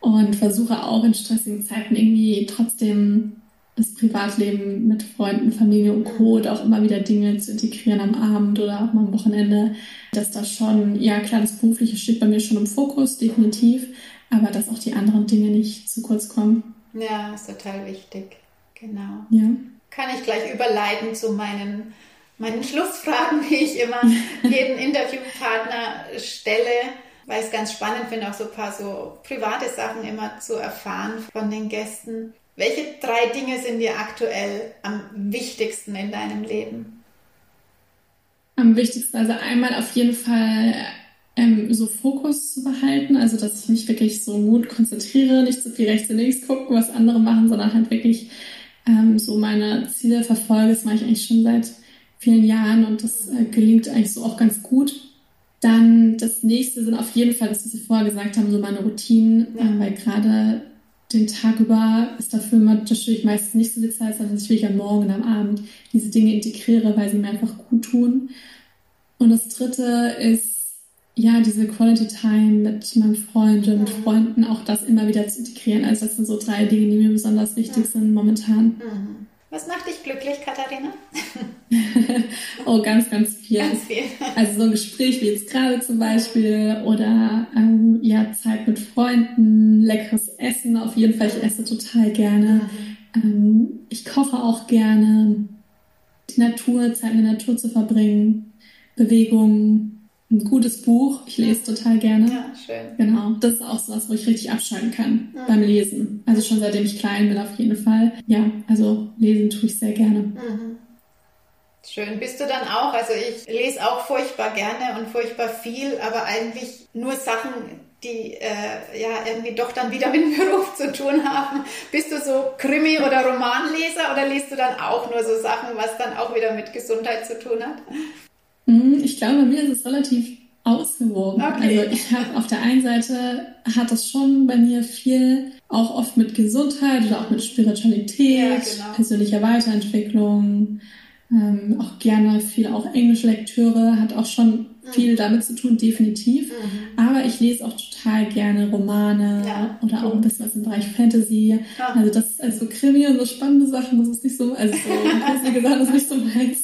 Speaker 2: Und versuche auch in stressigen Zeiten irgendwie trotzdem das Privatleben mit Freunden, Familie und Co. und auch immer wieder Dinge zu integrieren am Abend oder auch mal am Wochenende, dass das schon, ja klar, das Berufliche steht bei mir schon im Fokus, definitiv, aber dass auch die anderen Dinge nicht zu kurz kommen.
Speaker 1: Ja, ist total wichtig. Genau.
Speaker 2: Ja.
Speaker 1: Kann ich gleich überleiten zu meinen, meinen Schlussfragen, die ich immer jedem Interviewpartner stelle, weil ich es ganz spannend finde, auch so ein paar so private Sachen immer zu erfahren von den Gästen. Welche drei Dinge sind dir aktuell am wichtigsten in deinem Leben?
Speaker 2: Am wichtigsten, also einmal auf jeden Fall ähm, so Fokus zu behalten, also dass ich mich wirklich so gut konzentriere, nicht zu viel rechts und links gucken, was andere machen, sondern halt wirklich ähm, so meine Ziele verfolge. Das mache ich eigentlich schon seit vielen Jahren und das äh, gelingt eigentlich so auch ganz gut. Dann das nächste sind auf jeden Fall, das, was wir vorher gesagt haben, so meine Routinen, ja. äh, weil gerade den Tag über ist dafür natürlich meistens nicht so viel Zeit, sondern dass ich wirklich am Morgen und am Abend diese Dinge integriere, weil sie mir einfach gut tun. Und das dritte ist, ja, diese Quality Time mit meinen Freunden, mit mhm. Freunden, auch das immer wieder zu integrieren. Also das sind so drei Dinge, die mir besonders wichtig ja. sind momentan.
Speaker 1: Mhm. Was macht dich glücklich, Katharina?
Speaker 2: oh, ganz, ganz viel.
Speaker 1: Ganz viel.
Speaker 2: Also so ein Gespräch wie jetzt gerade zum Beispiel oder ähm, ja, Zeit mit Freunden, leckeres Essen auf jeden Fall. Ich esse total gerne. Mhm. Ähm, ich koche auch gerne. Die Natur, Zeit in der Natur zu verbringen, Bewegung, ein gutes Buch. Ich lese total gerne.
Speaker 1: Ja, schön.
Speaker 2: Genau. Das ist auch so was, wo ich richtig abschalten kann mhm. beim Lesen. Also schon seitdem ich klein bin, auf jeden Fall. Ja, also lesen tue ich sehr gerne.
Speaker 1: Mhm. Schön. Bist du dann auch, also ich lese auch furchtbar gerne und furchtbar viel, aber eigentlich nur Sachen, die äh, ja irgendwie doch dann wieder mit dem Beruf zu tun haben. Bist du so Krimi- oder Romanleser oder liest du dann auch nur so Sachen, was dann auch wieder mit Gesundheit zu tun hat?
Speaker 2: Mhm, ich glaube, bei mir ist es relativ ausgewogen. Okay. Also ich habe auf der einen Seite hat das schon bei mir viel auch oft mit Gesundheit oder auch mit Spiritualität, ja, genau. persönlicher Weiterentwicklung, ähm, auch gerne viel auch englische Lektüre, hat auch schon mhm. viel damit zu tun, definitiv. Mhm. Aber ich lese auch total gerne Romane ja. oder auch ein bisschen was im Bereich Fantasy. Ja. Also das ist also Krimi und so spannende Sachen, das ist nicht so, also so wie gesagt, das ist nicht so meins.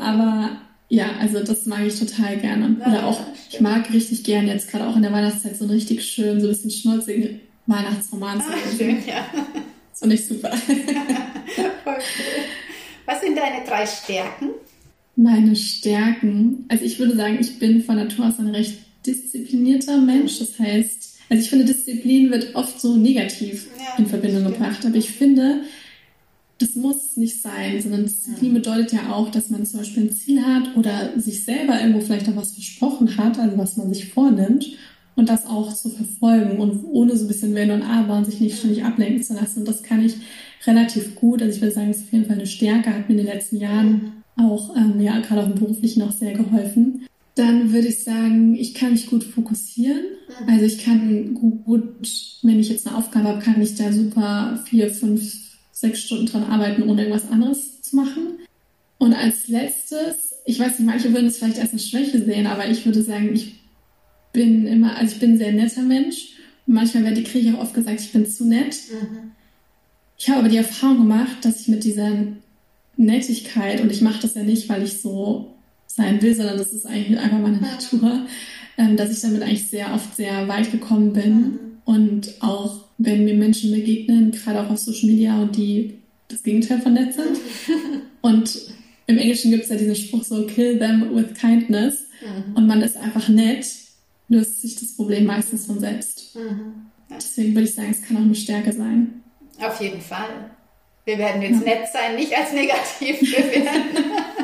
Speaker 2: Aber ja, also das mag ich total gerne. Ja, Oder auch, ich mag richtig gerne jetzt gerade auch in der Weihnachtszeit so einen richtig schön, so ein bisschen schnulzigen Weihnachtsroman zu
Speaker 1: lesen. Schön, ja.
Speaker 2: Das finde ich super.
Speaker 1: Voll cool. Was sind deine drei Stärken?
Speaker 2: Meine Stärken. Also ich würde sagen, ich bin von Natur aus ein recht disziplinierter Mensch. Das heißt, also ich finde, Disziplin wird oft so negativ ja, in Verbindung gebracht. Aber ich finde, das muss nicht sein, sondern Disziplin bedeutet ja auch, dass man zum Beispiel ein Ziel hat oder sich selber irgendwo vielleicht auch was versprochen hat, also was man sich vornimmt und das auch zu verfolgen und ohne so ein bisschen Wenn und Aber und sich nicht ständig ablenken zu lassen. Und das kann ich relativ gut. Also ich würde sagen, es ist auf jeden Fall eine Stärke, hat mir in den letzten Jahren auch, ähm, ja, gerade auch im Beruflichen auch sehr geholfen. Dann würde ich sagen, ich kann mich gut fokussieren. Also ich kann gut, wenn ich jetzt eine Aufgabe habe, kann ich da super vier, fünf sechs Stunden dran arbeiten, ohne irgendwas anderes zu machen. Und als letztes, ich weiß nicht, manche würden es vielleicht als eine Schwäche sehen, aber ich würde sagen, ich bin immer, also ich bin ein sehr netter Mensch. Und manchmal werde ich, kriege ich auch oft gesagt, ich bin zu nett. Mhm. Ich habe aber die Erfahrung gemacht, dass ich mit dieser Nettigkeit, und ich mache das ja nicht, weil ich so sein will, sondern das ist eigentlich einfach meine Natur, ähm, dass ich damit eigentlich sehr oft sehr weit gekommen bin mhm. und auch wenn mir Menschen begegnen, gerade auch auf Social Media und die das Gegenteil von nett sind. und im Englischen gibt es ja diesen Spruch so, kill them with kindness. Mhm. Und man ist einfach nett, löst sich das Problem meistens von selbst. Mhm. Ja. Deswegen würde ich sagen, es kann auch eine Stärke sein.
Speaker 1: Auf jeden Fall. Wir werden jetzt ja. nett sein, nicht als negativ bewerten.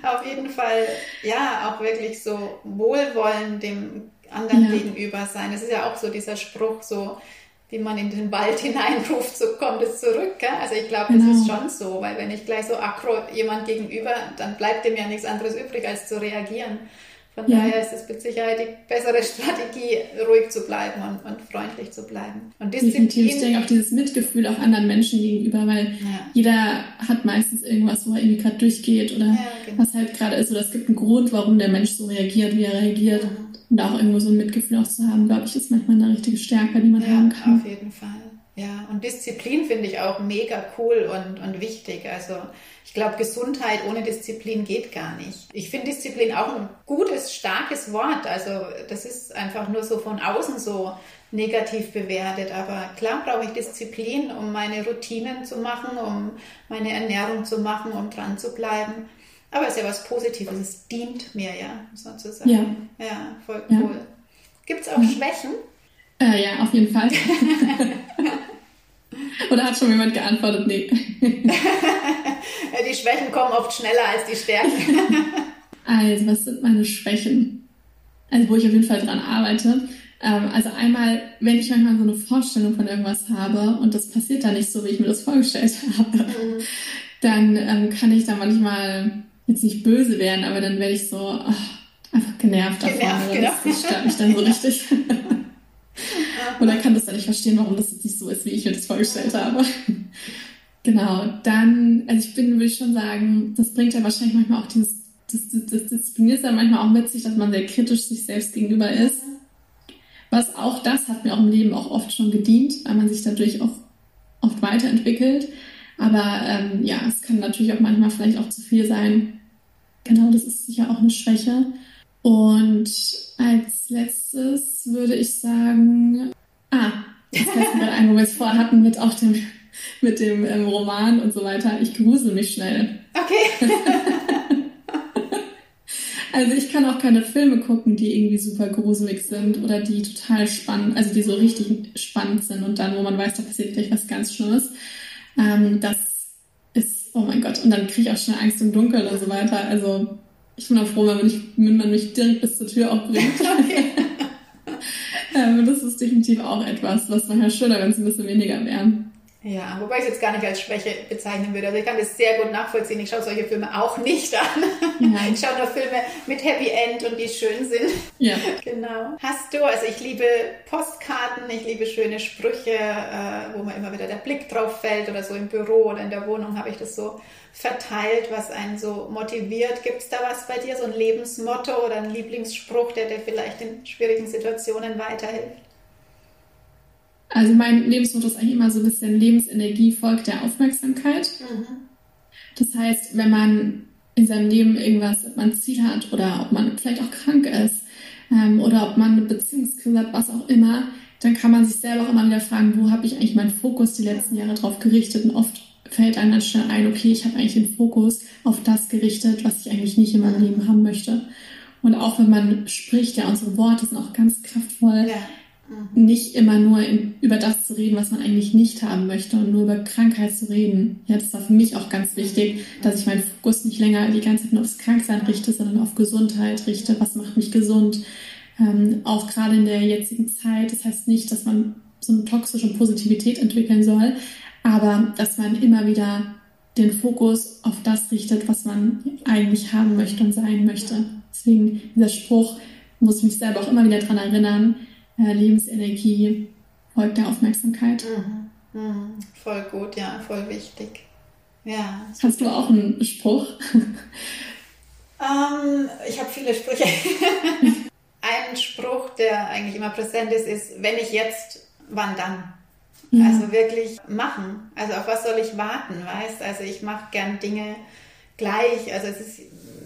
Speaker 1: auf jeden Fall, ja, auch wirklich so wohlwollend dem anderen ja. gegenüber sein. Es ist ja auch so dieser Spruch, so wie man in den Wald hineinruft, so kommt es zurück. Gell? Also ich glaube, genau. das ist schon so, weil wenn ich gleich so aggro jemand gegenüber, dann bleibt dem ja nichts anderes übrig, als zu reagieren. Von ja. daher ist es mit Sicherheit die bessere Strategie, ruhig zu bleiben und, und freundlich zu bleiben. Und
Speaker 2: Disziplin. Definitiv. Ich denke auch dieses Mitgefühl auch anderen Menschen gegenüber, weil ja. jeder hat meistens irgendwas, wo er irgendwie gerade durchgeht oder ja, genau. was halt gerade ist. Oder es gibt einen Grund, warum der Mensch so reagiert, wie er reagiert. Mhm. Und da auch irgendwo so ein Mitgefühl auch zu haben, glaube ich, ist manchmal eine richtige Stärke, die man haben kann.
Speaker 1: Auf jeden Fall. Ja, und Disziplin finde ich auch mega cool und, und wichtig. Also ich glaube, Gesundheit ohne Disziplin geht gar nicht. Ich finde Disziplin auch ein gutes, starkes Wort. Also das ist einfach nur so von außen so negativ bewertet. Aber klar brauche ich Disziplin, um meine Routinen zu machen, um meine Ernährung zu machen, um dran zu bleiben. Aber es ist ja was Positives, es dient mir ja sozusagen. Ja, ja voll cool. Ja. Gibt es auch Schwächen?
Speaker 2: Äh, ja, auf jeden Fall. Oder hat schon jemand geantwortet? Nee.
Speaker 1: die Schwächen kommen oft schneller als die Stärken.
Speaker 2: also, was sind meine Schwächen? Also, wo ich auf jeden Fall dran arbeite. Ähm, also einmal, wenn ich manchmal so eine Vorstellung von irgendwas habe und das passiert dann nicht so, wie ich mir das vorgestellt habe, mhm. dann ähm, kann ich da manchmal jetzt nicht böse werden, aber dann werde ich so oh, einfach genervt, davon. Genervt, genau. das, stört mich dann so richtig. Und dann kann das dann nicht verstehen, warum das jetzt nicht so ist, wie ich mir das vorgestellt habe. genau, dann, also ich bin, würde ich schon sagen, das bringt ja wahrscheinlich manchmal auch dieses, das, das, das diszipliniert ja manchmal auch mit sich, dass man sehr kritisch sich selbst gegenüber ist. Was auch das hat mir auch im Leben auch oft schon gedient, weil man sich dadurch auch oft weiterentwickelt. Aber ähm, ja, es kann natürlich auch manchmal vielleicht auch zu viel sein. Genau, das ist sicher auch eine Schwäche. Und als letztes würde ich sagen, ah, das mir gerade ein, wo wir es vorher hatten mit auch dem, mit dem ähm, Roman und so weiter. Ich grusel mich schnell.
Speaker 1: Okay.
Speaker 2: also ich kann auch keine Filme gucken, die irgendwie super gruselig sind oder die total spannend, also die so richtig spannend sind und dann, wo man weiß, da passiert gleich was ganz Schlimmes. Ähm, das ist, oh mein Gott, und dann kriege ich auch schnell Angst im Dunkeln und so weiter. Also ich bin auch froh, wenn man, mich, wenn man mich direkt bis zur Tür auch bringt. Okay. ähm, das ist definitiv auch etwas, was manchmal schöner, wenn es ein bisschen weniger wäre.
Speaker 1: Ja, wobei ich es jetzt gar nicht als Schwäche bezeichnen würde. Also ich kann das sehr gut nachvollziehen. Ich schaue solche Filme auch nicht an. Ja. Ich schaue nur Filme mit Happy End und die schön sind. Ja. Genau. Hast du, also ich liebe Postkarten, ich liebe schöne Sprüche, äh, wo man immer wieder der Blick drauf fällt oder so im Büro oder in der Wohnung habe ich das so verteilt, was einen so motiviert. Gibt es da was bei dir, so ein Lebensmotto oder ein Lieblingsspruch, der dir vielleicht in schwierigen Situationen weiterhilft?
Speaker 2: Also mein Lebensmotto ist eigentlich immer so ein bisschen Lebensenergie folgt der Aufmerksamkeit. Mhm. Das heißt, wenn man in seinem Leben irgendwas, ob man ein Ziel hat oder ob man vielleicht auch krank ist ähm, oder ob man eine Beziehungskrise hat, was auch immer, dann kann man sich selber auch immer wieder fragen, wo habe ich eigentlich meinen Fokus die letzten Jahre drauf gerichtet? Und oft fällt einem dann schnell ein, okay, ich habe eigentlich den Fokus auf das gerichtet, was ich eigentlich nicht in meinem Leben haben möchte. Und auch wenn man spricht, ja, unsere Worte sind auch ganz kraftvoll. Ja Mhm. Nicht immer nur in, über das zu reden, was man eigentlich nicht haben möchte und nur über Krankheit zu reden. Ja, das war für mich auch ganz wichtig, dass ich meinen Fokus nicht länger die ganze Zeit nur aufs Kranksein richte, sondern auf Gesundheit richte. Was macht mich gesund? Ähm, auch gerade in der jetzigen Zeit. Das heißt nicht, dass man so eine toxische Positivität entwickeln soll, aber dass man immer wieder den Fokus auf das richtet, was man eigentlich haben möchte und sein möchte. Deswegen dieser Spruch muss ich mich selber auch immer wieder daran erinnern, äh, Lebensenergie folgt der Aufmerksamkeit.
Speaker 1: Mhm. Mhm. Voll gut, ja, voll wichtig. Ja.
Speaker 2: Hast du auch einen Spruch?
Speaker 1: ähm, ich habe viele Sprüche. Ein Spruch, der eigentlich immer präsent ist, ist, wenn ich jetzt, wann dann? Ja. Also wirklich machen. Also auf was soll ich warten, weißt? Also ich mache gern Dinge gleich. Also es ist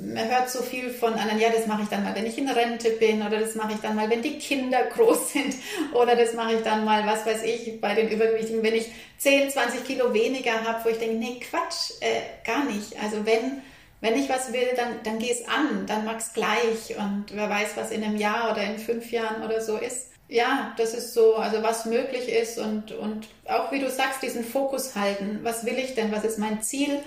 Speaker 1: man hört so viel von anderen, ja, das mache ich dann mal, wenn ich in Rente bin oder das mache ich dann mal, wenn die Kinder groß sind oder das mache ich dann mal, was weiß ich, bei den Übergewichtigen, wenn ich 10, 20 Kilo weniger habe, wo ich denke, nee, Quatsch, äh, gar nicht. Also wenn, wenn ich was will, dann, dann geh es an, dann mach es gleich und wer weiß, was in einem Jahr oder in fünf Jahren oder so ist. Ja, das ist so, also was möglich ist und, und auch wie du sagst, diesen Fokus halten. Was will ich denn? Was ist mein Ziel?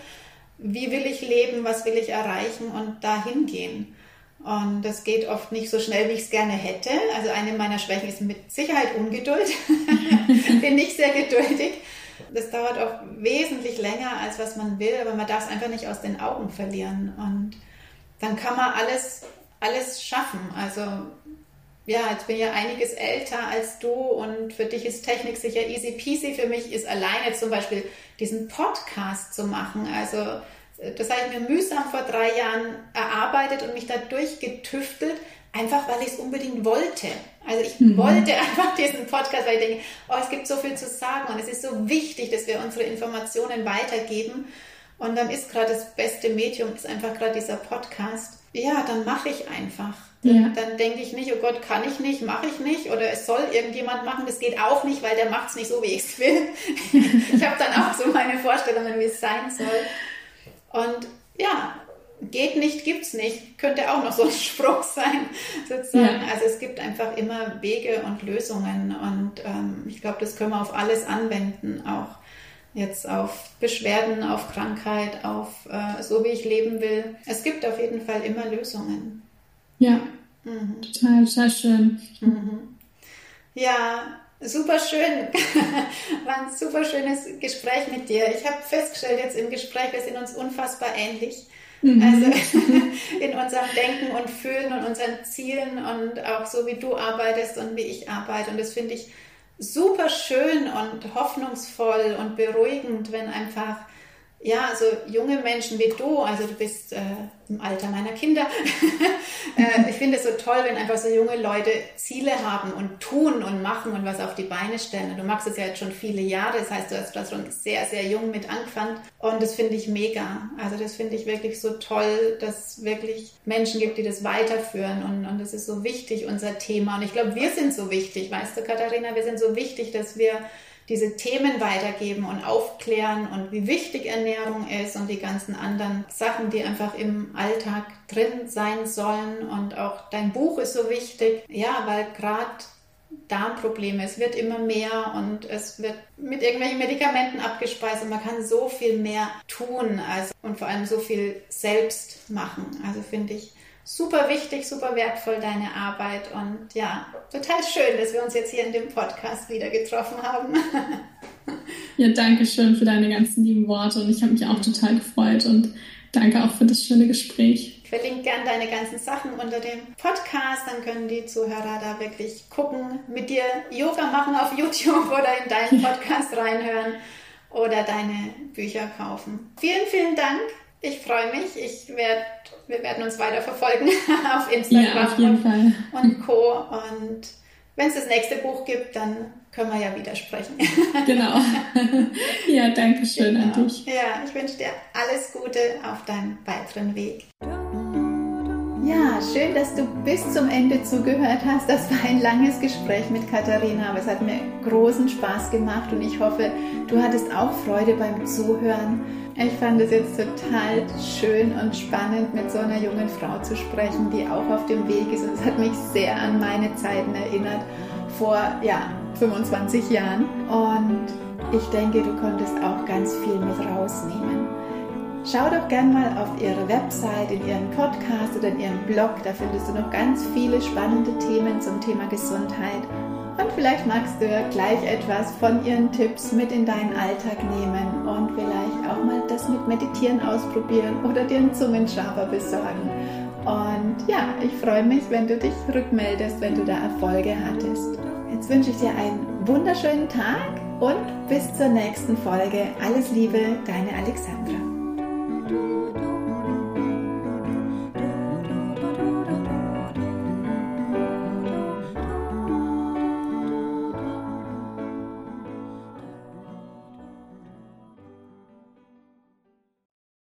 Speaker 1: Wie will ich leben, was will ich erreichen und dahin gehen. Und das geht oft nicht so schnell, wie ich es gerne hätte. Also eine meiner Schwächen ist mit Sicherheit Ungeduld. Bin nicht sehr geduldig. Das dauert auch wesentlich länger, als was man will, aber man darf es einfach nicht aus den Augen verlieren. Und dann kann man alles, alles schaffen. Also ja, jetzt bin ich ja einiges älter als du und für dich ist Technik sicher easy peasy. Für mich ist alleine zum Beispiel diesen Podcast zu machen. Also das habe ich mir mühsam vor drei Jahren erarbeitet und mich da durchgetüftelt, einfach weil ich es unbedingt wollte. Also ich mhm. wollte einfach diesen Podcast, weil ich denke, oh, es gibt so viel zu sagen und es ist so wichtig, dass wir unsere Informationen weitergeben. Und dann ist gerade das beste Medium, ist einfach gerade dieser Podcast. Ja, dann mache ich einfach. Ja. Dann denke ich nicht, oh Gott, kann ich nicht, mache ich nicht oder es soll irgendjemand machen, das geht auch nicht, weil der macht es nicht so, wie ich es will. ich habe dann auch so meine Vorstellungen, wie es sein soll. Und ja, geht nicht, gibt's nicht, könnte auch noch so ein Spruch sein, sozusagen. Ja. Also es gibt einfach immer Wege und Lösungen und ähm, ich glaube, das können wir auf alles anwenden, auch jetzt auf Beschwerden, auf Krankheit, auf äh, so wie ich leben will. Es gibt auf jeden Fall immer Lösungen.
Speaker 2: Ja, mhm. total, total schön.
Speaker 1: Mhm. Ja, super schön. War ein super schönes Gespräch mit dir. Ich habe festgestellt jetzt im Gespräch, wir sind uns unfassbar ähnlich. Mhm. Also in unserem Denken und Fühlen und unseren Zielen und auch so wie du arbeitest und wie ich arbeite. Und das finde ich super schön und hoffnungsvoll und beruhigend, wenn einfach ja, also junge Menschen wie du, also du bist äh, im Alter meiner Kinder. äh, ich finde es so toll, wenn einfach so junge Leute Ziele haben und tun und machen und was auf die Beine stellen. du machst es ja jetzt schon viele Jahre, das heißt, du hast das schon sehr, sehr jung mit angefangen und das finde ich mega. Also das finde ich wirklich so toll, dass es wirklich Menschen gibt, die das weiterführen und, und das ist so wichtig, unser Thema. Und ich glaube, wir sind so wichtig, weißt du, Katharina, wir sind so wichtig, dass wir diese Themen weitergeben und aufklären und wie wichtig Ernährung ist und die ganzen anderen Sachen, die einfach im Alltag drin sein sollen. Und auch dein Buch ist so wichtig, ja, weil gerade Darmprobleme, es wird immer mehr und es wird mit irgendwelchen Medikamenten abgespeist und man kann so viel mehr tun also, und vor allem so viel selbst machen. Also finde ich super wichtig, super wertvoll deine Arbeit und ja, total schön, dass wir uns jetzt hier in dem Podcast wieder getroffen haben.
Speaker 2: Ja, danke schön für deine ganzen lieben Worte und ich habe mich auch total gefreut und danke auch für das schöne Gespräch.
Speaker 1: Ich verlinke gern deine ganzen Sachen unter dem Podcast, dann können die Zuhörer da wirklich gucken, mit dir Yoga machen auf YouTube oder in deinen Podcast reinhören oder deine Bücher kaufen. Vielen, vielen Dank. Ich freue mich. Ich werd, wir werden uns weiter verfolgen auf Instagram
Speaker 2: ja, auf jeden
Speaker 1: und,
Speaker 2: Fall.
Speaker 1: und Co. Und wenn es das nächste Buch gibt, dann können wir ja wieder sprechen.
Speaker 2: genau. ja, danke schön genau. an dich.
Speaker 1: Ja, ich wünsche dir alles Gute auf deinem weiteren Weg. Ja, schön, dass du bis zum Ende zugehört hast. Das war ein langes Gespräch mit Katharina, aber es hat mir großen Spaß gemacht und ich hoffe, du hattest auch Freude beim Zuhören. Ich fand es jetzt total schön und spannend, mit so einer jungen Frau zu sprechen, die auch auf dem Weg ist. Und es hat mich sehr an meine Zeiten erinnert, vor ja, 25 Jahren. Und ich denke, du konntest auch ganz viel mit rausnehmen. Schau doch gern mal auf ihre Website, in ihren Podcast oder in ihren Blog. Da findest du noch ganz viele spannende Themen zum Thema Gesundheit. Und vielleicht magst du gleich etwas von ihren Tipps mit in deinen Alltag nehmen und vielleicht auch mal das mit Meditieren ausprobieren oder dir einen Zungenschaber besorgen. Und ja, ich freue mich, wenn du dich rückmeldest, wenn du da Erfolge hattest. Jetzt wünsche ich dir einen wunderschönen Tag und bis zur nächsten Folge. Alles Liebe, deine Alexandra.